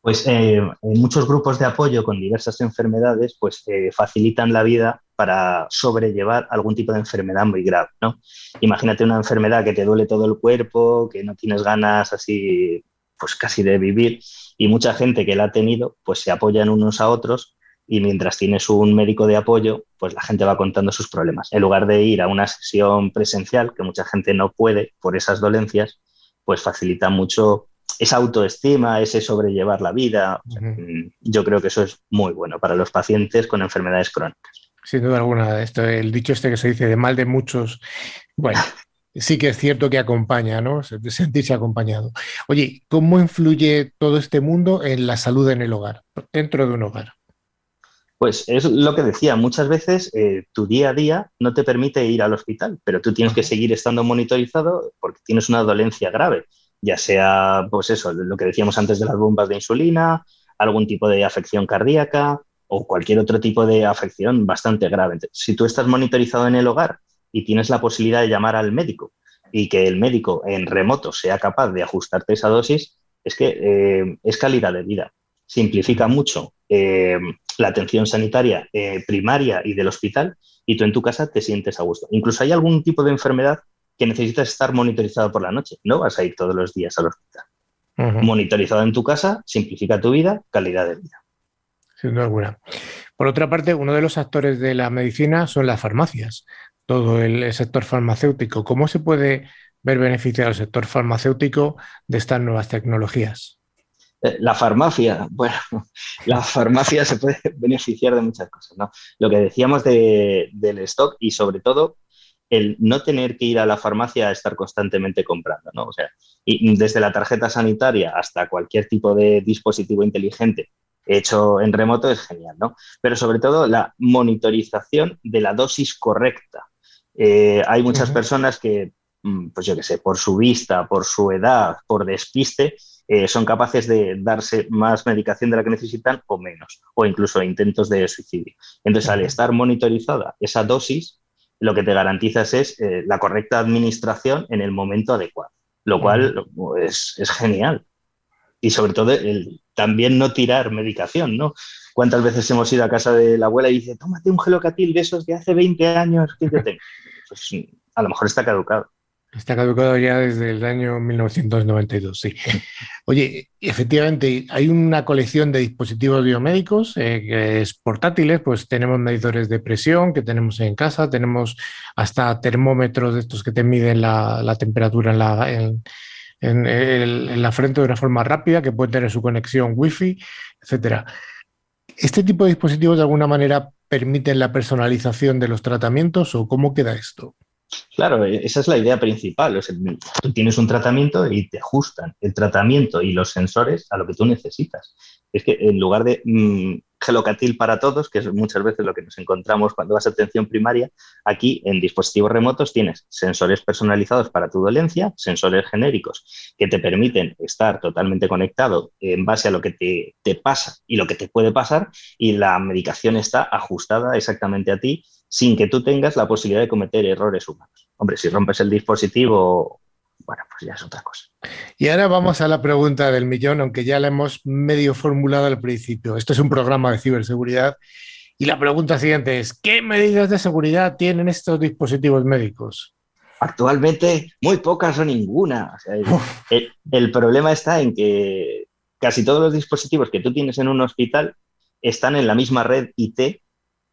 Pues eh, muchos grupos de apoyo con diversas enfermedades, pues eh, facilitan la vida para sobrellevar algún tipo de enfermedad muy grave, ¿no? Imagínate una enfermedad que te duele todo el cuerpo, que no tienes ganas así, pues casi de vivir, y mucha gente que la ha tenido, pues se apoyan unos a otros y mientras tienes un médico de apoyo, pues la gente va contando sus problemas. En lugar de ir a una sesión presencial, que mucha gente no puede por esas dolencias, pues facilita mucho esa autoestima, ese sobrellevar la vida. Mm, yo creo que eso es muy bueno para los pacientes con enfermedades crónicas. Sin duda alguna, esto, el dicho este que se dice de mal de muchos, bueno, sí que es cierto que acompaña, ¿no? Sentirse acompañado. Oye, ¿cómo influye todo este mundo en la salud en el hogar, dentro de un hogar? Pues es lo que decía, muchas veces eh, tu día a día no te permite ir al hospital, pero tú tienes que seguir estando monitorizado porque tienes una dolencia grave, ya sea, pues eso, lo que decíamos antes de las bombas de insulina, algún tipo de afección cardíaca o cualquier otro tipo de afección bastante grave. si tú estás monitorizado en el hogar y tienes la posibilidad de llamar al médico y que el médico en remoto sea capaz de ajustarte esa dosis, es que eh, es calidad de vida. Simplifica mucho eh, la atención sanitaria eh, primaria y del hospital y tú en tu casa te sientes a gusto. Incluso hay algún tipo de enfermedad que necesitas estar monitorizado por la noche. No vas a ir todos los días al hospital. Monitorizado en tu casa, simplifica tu vida, calidad de vida. Sin duda alguna. Por otra parte, uno de los actores de la medicina son las farmacias, todo el sector farmacéutico. ¿Cómo se puede ver beneficiado el sector farmacéutico de estas nuevas tecnologías? Eh, la farmacia, bueno, la farmacia se puede beneficiar de muchas cosas, ¿no? Lo que decíamos del stock y sobre todo el no tener que ir a la farmacia a estar constantemente comprando, ¿no? O sea, y desde la tarjeta sanitaria hasta cualquier tipo de dispositivo inteligente hecho en remoto es genial, ¿no? Pero sobre todo la monitorización de la dosis correcta. Eh, hay muchas personas que, mm, pues yo qué sé, por su vista, por su edad, por despiste, eh, son capaces de darse más medicación de la que necesitan o menos, o incluso intentos de suicidio. Entonces, al estar monitorizada esa dosis, lo que te garantizas es eh, la correcta administración en el momento adecuado, lo cual es, genial. Y sobre todo, el, también no tirar medicación, ¿no? ¿Cuántas veces hemos ido a casa de la abuela y dice, tómate un gelocatil de esos de hace 20 años que yo tengo? Pues a lo mejor está caducado. Está caducado ya desde el año 1992, sí. Oye, efectivamente, hay una colección de dispositivos biomédicos eh, que es portátiles, pues tenemos medidores de presión que tenemos en casa, tenemos hasta termómetros de estos que te miden la, temperatura en la, en, la frente de una forma rápida, que pueden tener su conexión Wi-Fi, etcétera. ¿Este tipo de dispositivos de alguna manera permiten la personalización de los tratamientos o cómo queda esto? Claro, e, esa es la idea principal. tú tienes un tratamiento y te ajustan el tratamiento y los sensores a lo que tú necesitas. Es que en lugar de mm, gelocatil para todos, que es muchas veces lo que nos encontramos cuando vas a atención primaria, aquí en dispositivos remotos tienes sensores personalizados para tu dolencia, sensores genéricos que te permiten estar totalmente conectado en base a lo que te pasa y lo que te puede pasar y la medicación está ajustada exactamente a ti sin que tú tengas la posibilidad de cometer errores humanos. Hombre, si rompes el dispositivo, bueno, pues ya es otra cosa. Y ahora vamos a la pregunta del millón, aunque ya la hemos medio formulado al principio. Esto es un programa de ciberseguridad. Y la pregunta siguiente es, ¿qué medidas de seguridad tienen estos dispositivos médicos? Actualmente muy pocas o ninguna. el, problema está en que casi todos los dispositivos que tú tienes en un hospital están en la misma red IT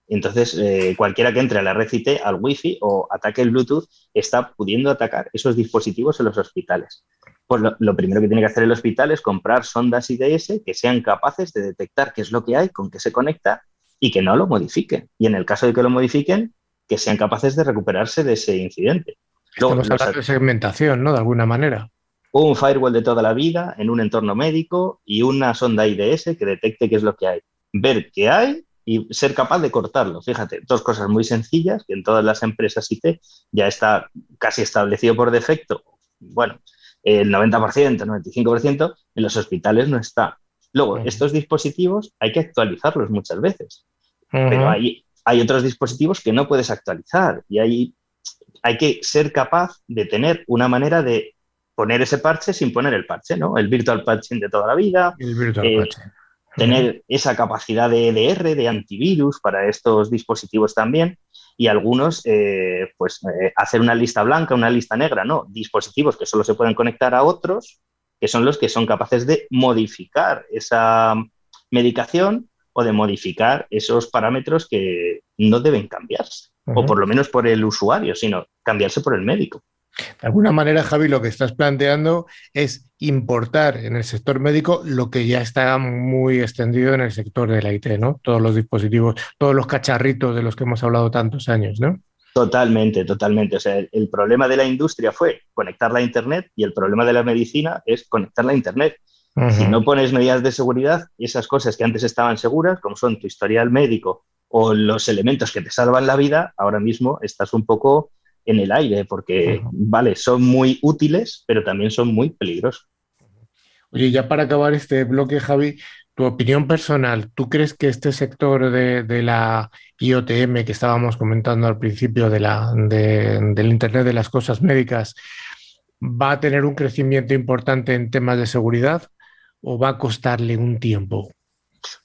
entonces, eh, cualquiera que entre a la red IT, al Wi-Fi o ataque el Bluetooth, está pudiendo atacar esos dispositivos en los hospitales. Pues lo, primero que tiene que hacer el hospital es comprar sondas IDS que sean capaces de detectar qué es lo que hay, con qué se conecta y que no lo modifiquen. Y en el caso de que lo modifiquen, que sean capaces de recuperarse de ese incidente. Estamos hablando de segmentación, ¿no? De alguna manera. Un firewall de toda la vida en un entorno médico y una sonda IDS que detecte qué es lo que hay. Ver qué hay y ser capaz de cortarlo. Fíjate, dos cosas muy sencillas que en todas las empresas IT ya está casi establecido por defecto. Bueno, el 90%, 95%, en los hospitales no está. Luego, estos dispositivos hay que actualizarlos muchas veces, pero hay, hay otros dispositivos que no puedes actualizar y hay, hay que ser capaz de tener una manera de poner ese parche sin poner el parche, ¿no? El virtual patching de toda la vida. El virtual eh, patching tener esa capacidad de EDR, de antivirus para estos dispositivos también y algunos, eh, pues, eh, hacer una lista blanca, una lista negra, no, dispositivos que solo se pueden conectar a otros, que son los que son capaces de modificar esa medicación o de modificar esos parámetros que no deben cambiarse, o por lo menos por el usuario, sino cambiarse por el médico. De alguna manera, Javi, lo que estás planteando es importar en el sector médico lo que ya está muy extendido en el sector de la IT, ¿no? Todos los dispositivos, todos los cacharritos de los que hemos hablado tantos años, ¿no? Totalmente, totalmente. O sea, el, problema de la industria fue conectarla a Internet y el problema de la medicina es conectarla a Internet. Si no pones medidas de seguridad, esas cosas que antes estaban seguras, como son tu historial médico o los elementos que te salvan la vida, ahora mismo estás un poco en el aire, porque, vale, son muy útiles, pero también son muy peligrosos. Oye, ya para acabar este bloque, Javi, tu opinión personal, ¿tú crees que este sector de, la IoTM que estábamos comentando al principio de la, del Internet de las Cosas Médicas va a tener un crecimiento importante en temas de seguridad o va a costarle un tiempo?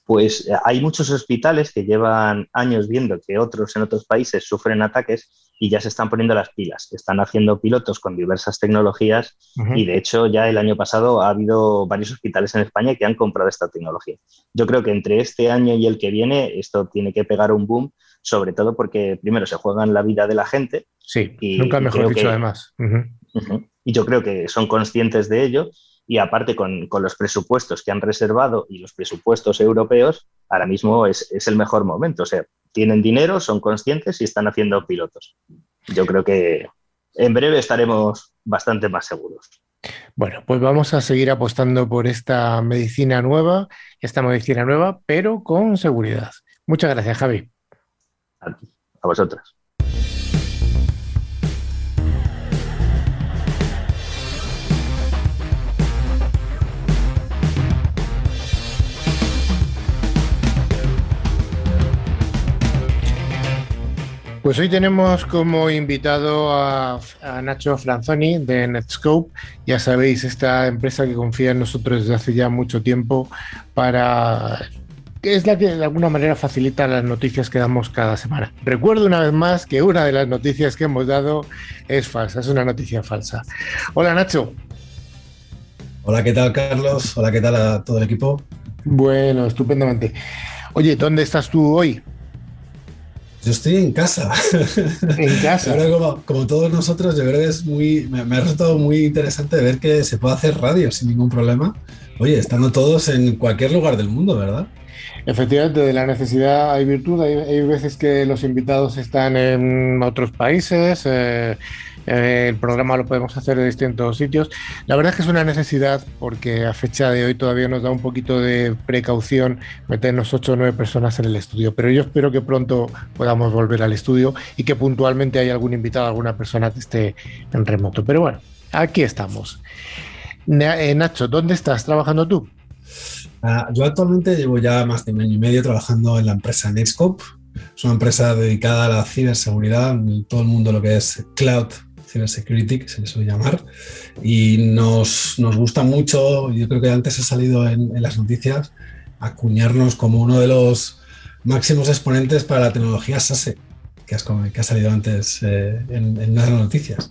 Pues eh, hay muchos hospitales que llevan años viendo que otros en otros países sufren ataques y ya se están poniendo las pilas. Están haciendo pilotos con diversas tecnologías y de hecho ya el año pasado ha habido varios hospitales en España que han comprado esta tecnología. Yo creo que entre este año y el que viene esto tiene que pegar un boom, sobre todo porque primero se juega en la vida de la gente. Sí, y, nunca mejor dicho además. Y yo creo que son conscientes de ello y aparte con, los presupuestos que han reservado y los presupuestos europeos, ahora mismo es, es, el mejor momento. O sea, tienen dinero, son conscientes y están haciendo pilotos. Yo creo que en breve estaremos bastante más seguros. Bueno, pues vamos a seguir apostando por esta medicina nueva, esta medicina nueva, pero con seguridad. Muchas gracias, Javi. A vosotros. Pues hoy tenemos como invitado a, Nacho Franzoni de Netscope. Ya sabéis, esta empresa que confía en nosotros desde hace ya mucho tiempo para que es la que de alguna manera facilita las noticias que damos cada semana. Recuerdo una vez más que una de las noticias que hemos dado es falsa, es una noticia falsa. Hola Nacho. Hola, ¿qué tal Carlos? Hola, ¿qué tal a todo el equipo? Bueno, estupendamente. Oye, ¿dónde estás tú hoy? Yo estoy en casa. En casa. como, todos nosotros, yo creo que es muy. Me, ha resultado muy interesante ver que se puede hacer radio sin ningún problema. Oye, estando todos en cualquier lugar del mundo, ¿verdad? Efectivamente, de la necesidad hay virtud. Hay, veces que los invitados están en otros países. Eh, eh, el programa lo podemos hacer de distintos sitios. La verdad es que es una necesidad porque a fecha de hoy todavía nos da un poquito de precaución meternos ocho o nueve personas en el estudio, pero yo espero que pronto podamos volver al estudio y que puntualmente haya algún invitado, alguna persona que esté en remoto. Pero bueno, aquí estamos. Eh, Nacho, ¿dónde estás trabajando tú? Ah, yo actualmente llevo ya más de un año y medio trabajando en la empresa Netscope. Es una empresa dedicada a la ciberseguridad, todo el mundo lo que es cloud Cybersecurity, que se le suele llamar, y nos, nos, gusta mucho, yo creo que antes ha salido en, las noticias, acuñarnos como uno de los máximos exponentes para la tecnología SASE, que, que ha salido antes eh, en, las noticias.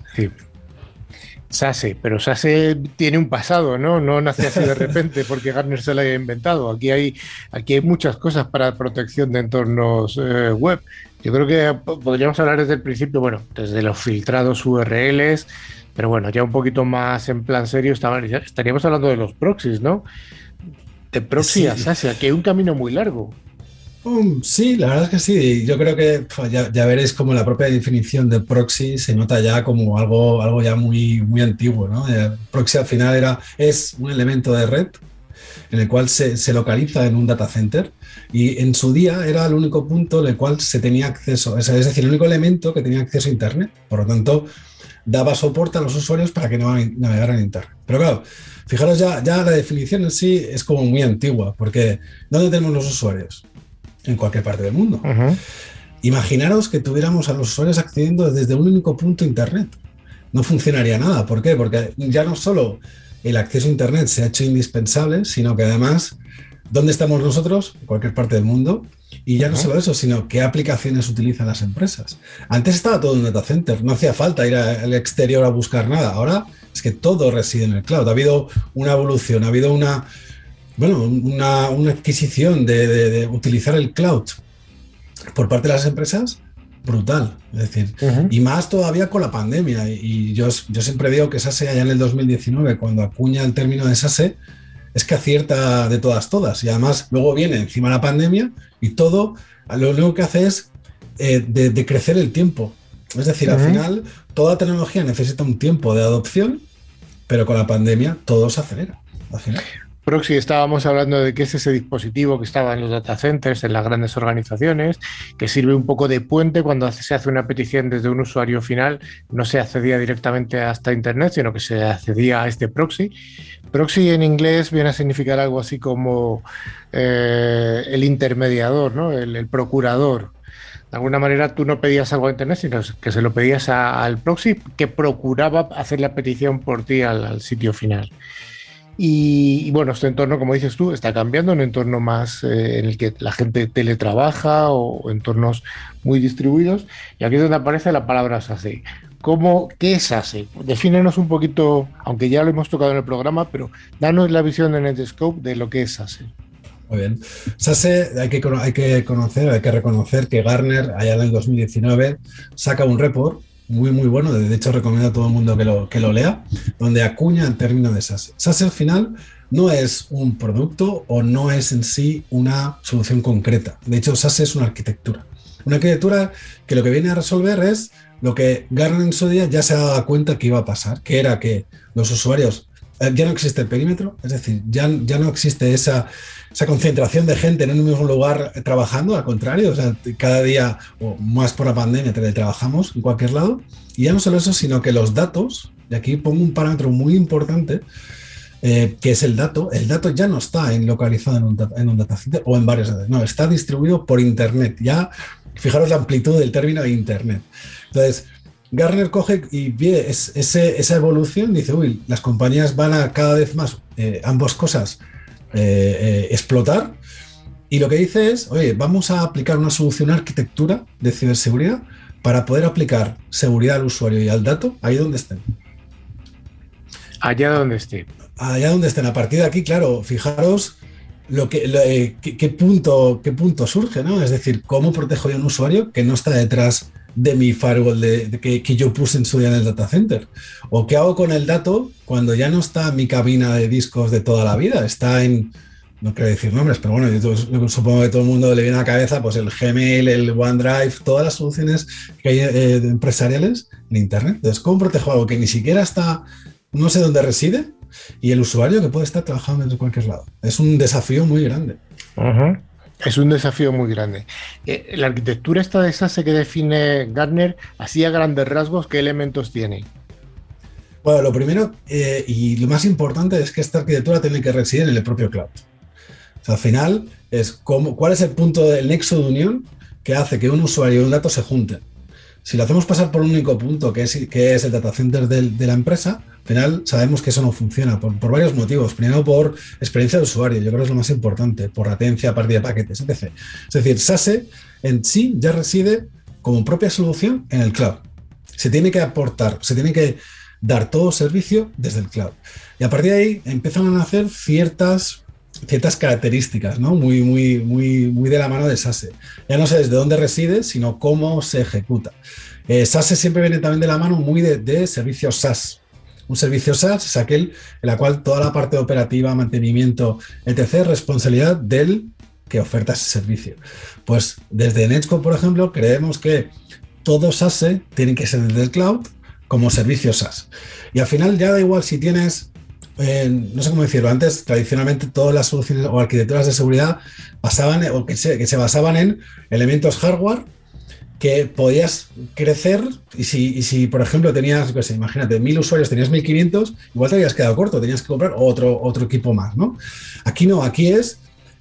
SASE, pero SASE tiene un pasado, ¿no? No nace así de repente porque Gartner se lo haya inventado. Aquí hay, aquí hay muchas cosas para protección de entornos eh, web. Yo creo que podríamos hablar desde el principio, bueno, desde los filtrados URLs, pero bueno, ya un poquito más en plan serio estaríamos hablando de los proxies, ¿no? De proxy a SASE, aquí hay un camino muy largo. Um, sí, la verdad es que sí. Yo creo que ya, veréis como la propia definición de proxy se nota ya como algo, algo ya muy, muy antiguo. ¿no? El proxy al final era, es un elemento de red en el cual se, se, localiza en un data center y en su día era el único punto en el cual se tenía acceso, es decir, el único elemento que tenía acceso a Internet. Por lo tanto, daba soporte a los usuarios para que navegaran en Internet. Pero claro, fijaros ya, ya la definición en sí es como muy antigua, porque ¿dónde tenemos los usuarios? en cualquier parte del mundo. Imaginaros que tuviéramos a los usuarios accediendo desde un único punto a Internet. No funcionaría nada. ¿Por qué? Porque ya no solo el acceso a Internet se ha hecho indispensable, sino que además, ¿dónde estamos nosotros? En cualquier parte del mundo. Y ya no solo eso, sino qué aplicaciones utilizan las empresas. Antes estaba todo en data center, no hacía falta ir al exterior a buscar nada. Ahora es que todo reside en el cloud. Ha habido una evolución, ha habido una, bueno, una, adquisición de, utilizar el cloud por parte de las empresas brutal. Es decir, y más todavía con la pandemia. Y yo, yo siempre digo que SASE allá en el 2019, cuando acuña el término de SASE, es que acierta de todas, todas. Y además luego viene encima la pandemia y todo, lo único que hace es eh, de, crecer el tiempo. Es decir, al final toda tecnología necesita un tiempo de adopción, pero con la pandemia todo se acelera. Al final. Proxy estábamos hablando de que es ese dispositivo que estaba en los data centers, en las grandes organizaciones, que sirve un poco de puente cuando se hace una petición desde un usuario final, no se accedía directamente hasta Internet, sino que se accedía a este proxy. Proxy en inglés viene a significar algo así como eh, el intermediador, ¿no? el, procurador. De alguna manera tú no pedías algo a Internet, sino que se lo pedías al proxy que procuraba hacer la petición por ti al sitio final. Y, bueno, este entorno, como dices tú, está cambiando, un entorno más eh, en el que la gente teletrabaja o entornos muy distribuidos. Y aquí es donde aparece la palabra SASE. ¿Cómo, ¿Qué es SASE? Defínenos un poquito, aunque ya lo hemos tocado en el programa, pero danos la visión de Netscope de lo que es SASE. Muy bien. SASE hay que, hay que conocer, hay que reconocer que Garner, allá en el 2019, saca un report muy, muy bueno. De hecho, recomiendo a todo el mundo que lo, que lo lea, donde acuña el término de SASE. SASE al final no es un producto o no es en sí una solución concreta. De hecho, SASE es una arquitectura. Una arquitectura que lo que viene a resolver es lo que Garner en su día ya se ha dado cuenta que iba a pasar, que era que los usuarios ya no existe el perímetro, es decir, ya, ya no existe esa, esa concentración de gente en un mismo lugar trabajando, al contrario, o sea, cada día, o más por la pandemia, teletrabajamos en cualquier lado. Y ya no solo eso, sino que los datos, y aquí pongo un parámetro muy importante, eh, que es el dato, el dato ya no está en localizado en un, en data center o en varios no, está distribuido por Internet. Ya, fijaros la amplitud del término Internet. Entonces, Garner coge y ve esa evolución, dice, uy, las compañías van a cada vez más eh, ambas cosas eh, eh, explotar. Y lo que dice es, oye, vamos a aplicar una solución arquitectura de ciberseguridad para poder aplicar seguridad al usuario y al dato ahí donde estén. Allá donde estén. Allá donde estén. A partir de aquí, claro, fijaros lo que, qué, punto, qué punto surge, ¿no? Es decir, cómo protejo yo a un usuario que no está detrás de mi firewall de, que, yo puse en su día en el data center? ¿O qué hago con el dato cuando ya no está mi cabina de discos de toda la vida? Está en, no quiero decir nombres, pero bueno, yo supongo que todo el mundo le viene a la cabeza pues el Gmail, el OneDrive, todas las soluciones que eh, empresariales en Internet. Entonces, ¿cómo protejo algo que ni siquiera está, no sé dónde reside? Y el usuario que puede estar trabajando en cualquier lado. Es un desafío muy grande. Es un desafío muy grande. Eh, la arquitectura esta de SASE que define Gartner, así a grandes rasgos, ¿qué elementos tiene? Bueno, lo primero eh, y lo más importante es que esta arquitectura tiene que residir en el propio cloud. al final es cómo, cuál es el punto del nexo de unión que hace que un usuario y un dato se junten. Si lo hacemos pasar por un único punto, que es, el data center de la empresa, final sabemos que eso no funciona por, varios motivos. Primero por experiencia de usuario, yo creo que es lo más importante, por latencia, partida de paquetes, etc. Es decir, SASE en sí ya reside como propia solución en el cloud. Se tiene que aportar, se tiene que dar todo servicio desde el cloud. Y a partir de ahí empiezan a nacer ciertas ciertas características, ¿no? Muy, muy, muy, muy de la mano de SASE. Ya no sé desde dónde reside, sino cómo se ejecuta. Eh, SASE siempre viene también de la mano muy de, de servicios SaaS, un servicio SaaS es aquel en la cual toda la parte operativa, mantenimiento, etc., responsabilidad del que oferta ese servicio. Pues desde Netscope, por ejemplo, creemos que todo SaaS tiene que ser desde el cloud como servicio SaaS. Y al final ya da igual si tienes, eh, no sé cómo decirlo, antes tradicionalmente todas las soluciones o arquitecturas de seguridad pasaban o que se, que se basaban en elementos hardware que podías crecer y si, si por ejemplo, tenías, pues, imagínate, mil usuarios, tenías 1500, igual te habías quedado corto, tenías que comprar otro, otro equipo más, ¿no? Aquí no, aquí es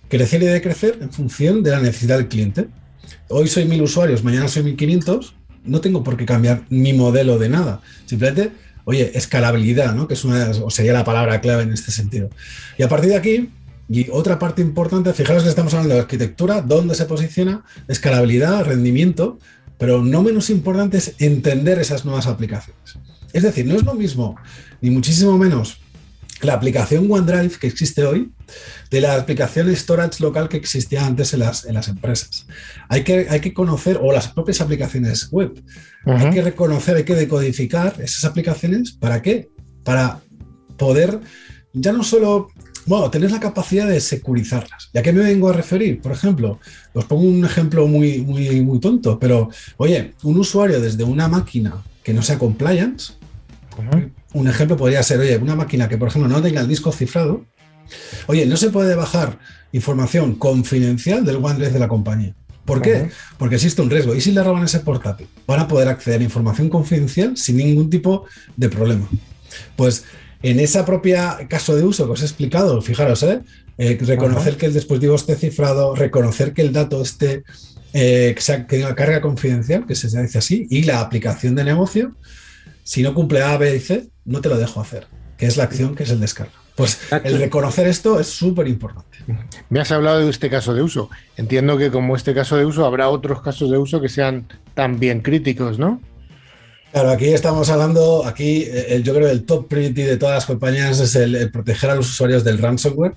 crecer y decrecer en función de la necesidad del cliente. Hoy soy mil usuarios, mañana soy 1500, no tengo por qué cambiar mi modelo de nada. Simplemente, oye, escalabilidad, ¿no? Que es una, o sería la palabra clave en este sentido. Y a partir de aquí, y otra parte importante, fijaros que estamos hablando de arquitectura, dónde se posiciona, escalabilidad, rendimiento, pero no menos importante es entender esas nuevas aplicaciones. Es decir, no es lo mismo, ni muchísimo menos, la aplicación OneDrive que existe hoy de la aplicación storage local que existía antes en las, en las empresas. Hay que, hay que conocer, o las propias aplicaciones web, hay que reconocer, hay que decodificar esas aplicaciones. ¿Para qué? Para poder ya no solo bueno, tenés la capacidad de securizarlas. ¿Y a qué me vengo a referir? Por ejemplo, os pongo un ejemplo muy, muy, muy tonto, pero oye, un usuario desde una máquina que no sea compliance, un ejemplo podría ser, oye, una máquina que, por ejemplo, no tenga el disco cifrado, oye, no se puede bajar información confidencial del OneDrive de la compañía. ¿Por qué? Porque existe un riesgo. ¿Y si le roban ese portátil? Van a poder acceder a información confidencial sin ningún tipo de problema. Pues en esa propia caso de uso que os he explicado, fijaros, ¿eh? Eh, reconocer que el dispositivo esté cifrado, reconocer que el dato esté, eh, que, sea, que carga confidencial, que se dice así, y la aplicación de negocio, si no cumple A, B y C, no te lo dejo hacer, que es la acción que es el descarga. Pues el reconocer esto es súper importante. Me has hablado de este caso de uso. Entiendo que como este caso de uso habrá otros casos de uso que sean también críticos, ¿no? Claro, aquí estamos hablando, aquí eh, yo creo que el top priority de todas las compañías es el, proteger a los usuarios del ransomware.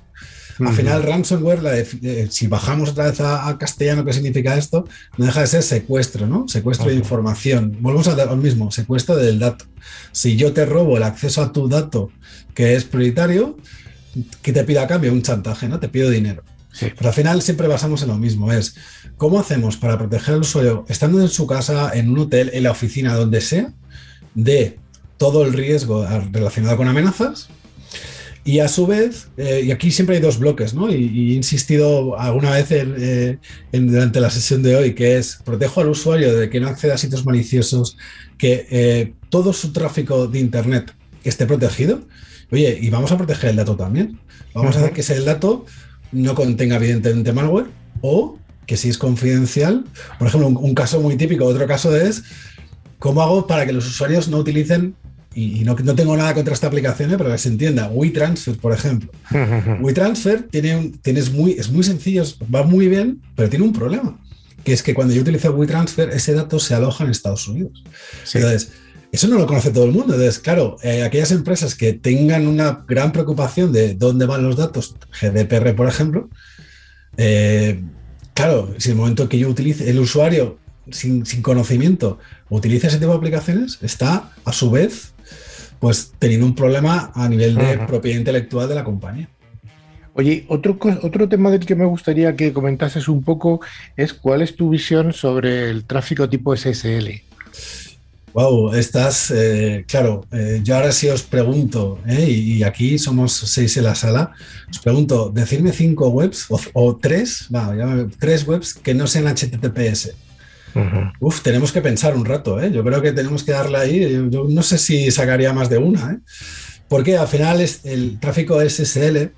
Al final, ransomware, eh, si bajamos otra vez a, castellano, ¿qué significa esto? No deja de ser secuestro, ¿no? Secuestro de información. Volvemos al mismo, secuestro del dato. Si yo te robo el acceso a tu dato que es prioritario, que te pida a cambio un chantaje, ¿no? Te pido dinero. Pero al final siempre basamos en lo mismo, es cómo hacemos para proteger al usuario, estando en su casa, en un hotel, en la oficina, donde sea, de todo el riesgo relacionado con amenazas. Y a su vez, eh, y aquí siempre hay dos bloques, ¿no? Y, he insistido alguna vez eh, en, durante la sesión de hoy, que es protejo al usuario de que no acceda a sitios maliciosos, que eh, todo su tráfico de Internet esté protegido. Oye, y vamos a proteger el dato también. Vamos a hacer que ese dato no contenga evidentemente malware o que si es confidencial, por ejemplo, un, caso muy típico, otro caso es cómo hago para que los usuarios no utilicen, y, no, no, tengo nada contra esta aplicación, ¿eh? pero que se entienda, WeTransfer, por ejemplo. WeTransfer tiene es, muy, es muy sencillo, va muy bien, pero tiene un problema, que es que cuando yo utilizo WeTransfer, ese dato se aloja en Estados Unidos. Entonces, eso no lo conoce todo el mundo. Entonces, claro, eh, aquellas empresas que tengan una gran preocupación de dónde van los datos, GDPR, por ejemplo, eh, claro, si el momento que yo utilice, el usuario sin, conocimiento utiliza ese tipo de aplicaciones, está a su vez pues teniendo un problema a nivel de propiedad intelectual de la compañía. Oye, otro, otro tema del que me gustaría que comentases un poco es cuál es tu visión sobre el tráfico tipo SSL. Wow, estás, eh, claro, eh, yo ahora sí os pregunto, eh, y, aquí somos seis en la sala, os pregunto, decirme cinco webs o, tres, tres webs que no sean HTTPS. Uf, tenemos que pensar un rato, yo creo que tenemos que darle ahí, yo, no sé si sacaría más de una, porque al final es, el tráfico SSL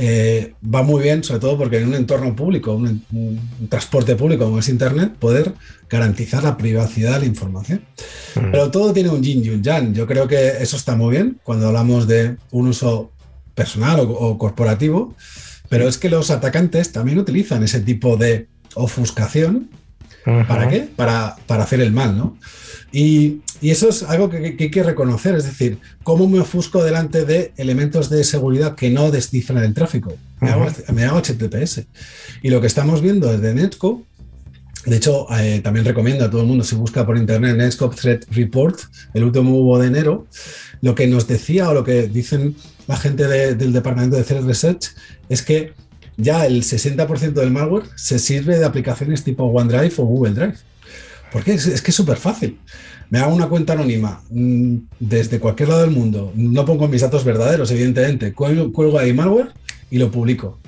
eh, va muy bien, sobre todo porque en un entorno público, un, transporte público como es Internet, poder garantizar la privacidad de la información. Pero todo tiene un yin y un yang. Yo creo que eso está muy bien cuando hablamos de un uso personal o, corporativo, pero es que los atacantes también utilizan ese tipo de ofuscación. ¿Para qué? Para, para hacer el mal, ¿no? Y, eso es algo que, hay que reconocer, es decir, cómo me ofusco delante de elementos de seguridad que no descifran el tráfico. Me, hago, HTTPS. Y lo que estamos viendo desde Netscope, de hecho, eh, también recomiendo a todo el mundo, si busca por internet Netscope Threat Report, el último hubo de enero, lo que nos decía o lo que dicen la gente del departamento de Threat Research es que ya el 60% del malware se sirve de aplicaciones tipo OneDrive o Google Drive. Porque es, es que es súper fácil. Me hago una cuenta anónima mm, desde cualquier lado del mundo. No pongo mis datos verdaderos, evidentemente. Cuelgo, ahí malware y lo publico.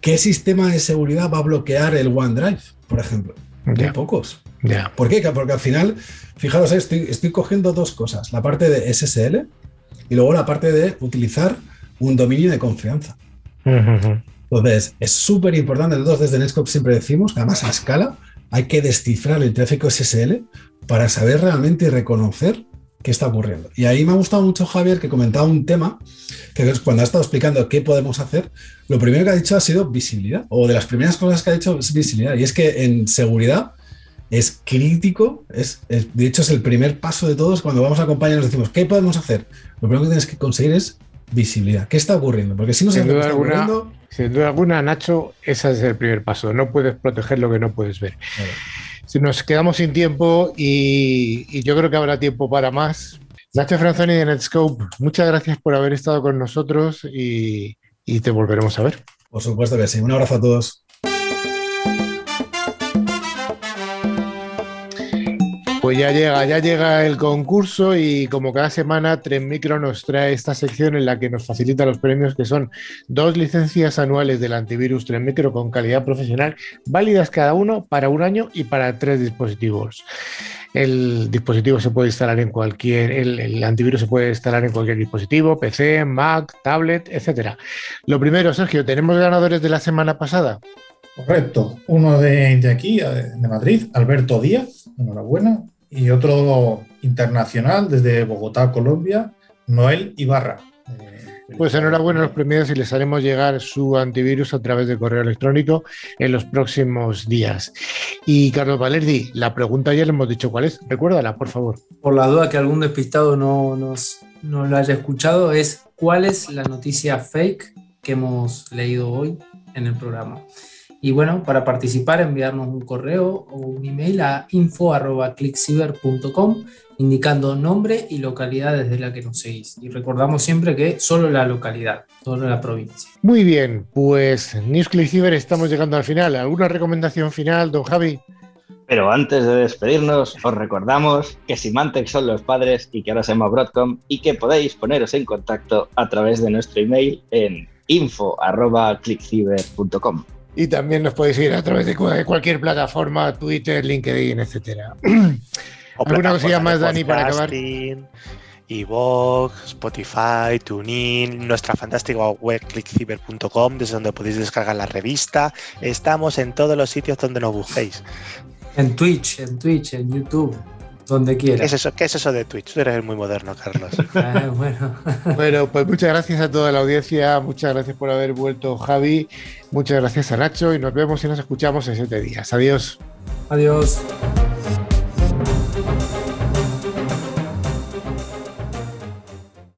¿Qué sistema de seguridad va a bloquear el OneDrive, por ejemplo? Muy pocos. ¿Por qué? Porque al final, fijaros, estoy, estoy cogiendo dos cosas. La parte de SSL y luego la parte de utilizar un dominio de confianza. Entonces, es súper importante. Nosotros desde Netscope siempre decimos que además a escala hay que descifrar el tráfico SSL para saber realmente y reconocer qué está ocurriendo. Y ahí me ha gustado mucho Javier que comentaba un tema que cuando ha estado explicando qué podemos hacer, lo primero que ha dicho ha sido visibilidad, o de las primeras cosas que ha dicho es visibilidad. Y es que en seguridad es crítico, es, de hecho es el primer paso de todos cuando vamos a acompañar nos decimos, ¿qué podemos hacer? Lo primero que tienes que conseguir es visibilidad. ¿Qué está ocurriendo? Porque si no se está ocurriendo... Sin duda alguna, Nacho, ese es el primer paso. No puedes proteger lo que no puedes ver. Si nos quedamos sin tiempo y, yo creo que habrá tiempo para más. Nacho Franzoni de Netscope, muchas gracias por haber estado con nosotros y te volveremos a ver. Por supuesto que sí. Un abrazo a todos. Pues ya llega, ya llega el concurso y como cada semana Tren Micro nos trae esta sección en la que nos facilita los premios que son dos licencias anuales del antivirus Tren Micro con calidad profesional, válidas cada uno para un año y para tres dispositivos. El dispositivo se puede instalar en cualquier, el, antivirus se puede instalar en cualquier dispositivo, PC, Mac, tablet, etcétera. Lo primero, Sergio, ¿tenemos ganadores de la semana pasada? Correcto. Uno de, de aquí, de Madrid, Alberto Díaz, enhorabuena y otro internacional desde Bogotá, Colombia, Noel Ibarra. Eh, Pues enhorabuena a los premios y les haremos llegar su antivirus a través de correo electrónico en los próximos días. Y Carlos Valerdi, la pregunta ya le hemos dicho cuál es. Recuérdala, por favor. Por la duda que algún despistado no, nos, no lo haya escuchado, es cuál es la noticia fake que hemos leído hoy en el programa. Y bueno, para participar, enviarnos un correo o un email a info.clickciber.com indicando nombre y localidad desde la que nos seguís. Y recordamos siempre que solo la localidad, solo la provincia. Muy bien, pues News Ciber estamos llegando al final. ¿Alguna recomendación final, don Javi? Pero antes de despedirnos, os recordamos que Symantec son los padres y que ahora se llama Broadcom y que podéis poneros en contacto a través de nuestro email en info.clickciber.com. Y también nos podéis ir a través de cualquier plataforma, Twitter, LinkedIn, etcétera. ¿Alguna cosilla más, Dani, para acabar? Evox, Spotify, TuneIn, nuestra fantástica web clickciber.com, desde donde podéis descargar la revista. Estamos en todos los sitios donde nos busquéis. En Twitch, en Twitch, en YouTube donde quieras. ¿Qué es, eso, ¿Qué es eso de Twitch? Tú eres muy moderno, Carlos. Ah, bueno. bueno, pues muchas gracias a toda la audiencia, muchas gracias por haber vuelto, Javi, muchas gracias a Nacho y nos vemos y nos escuchamos en siete días. Adiós. Adiós.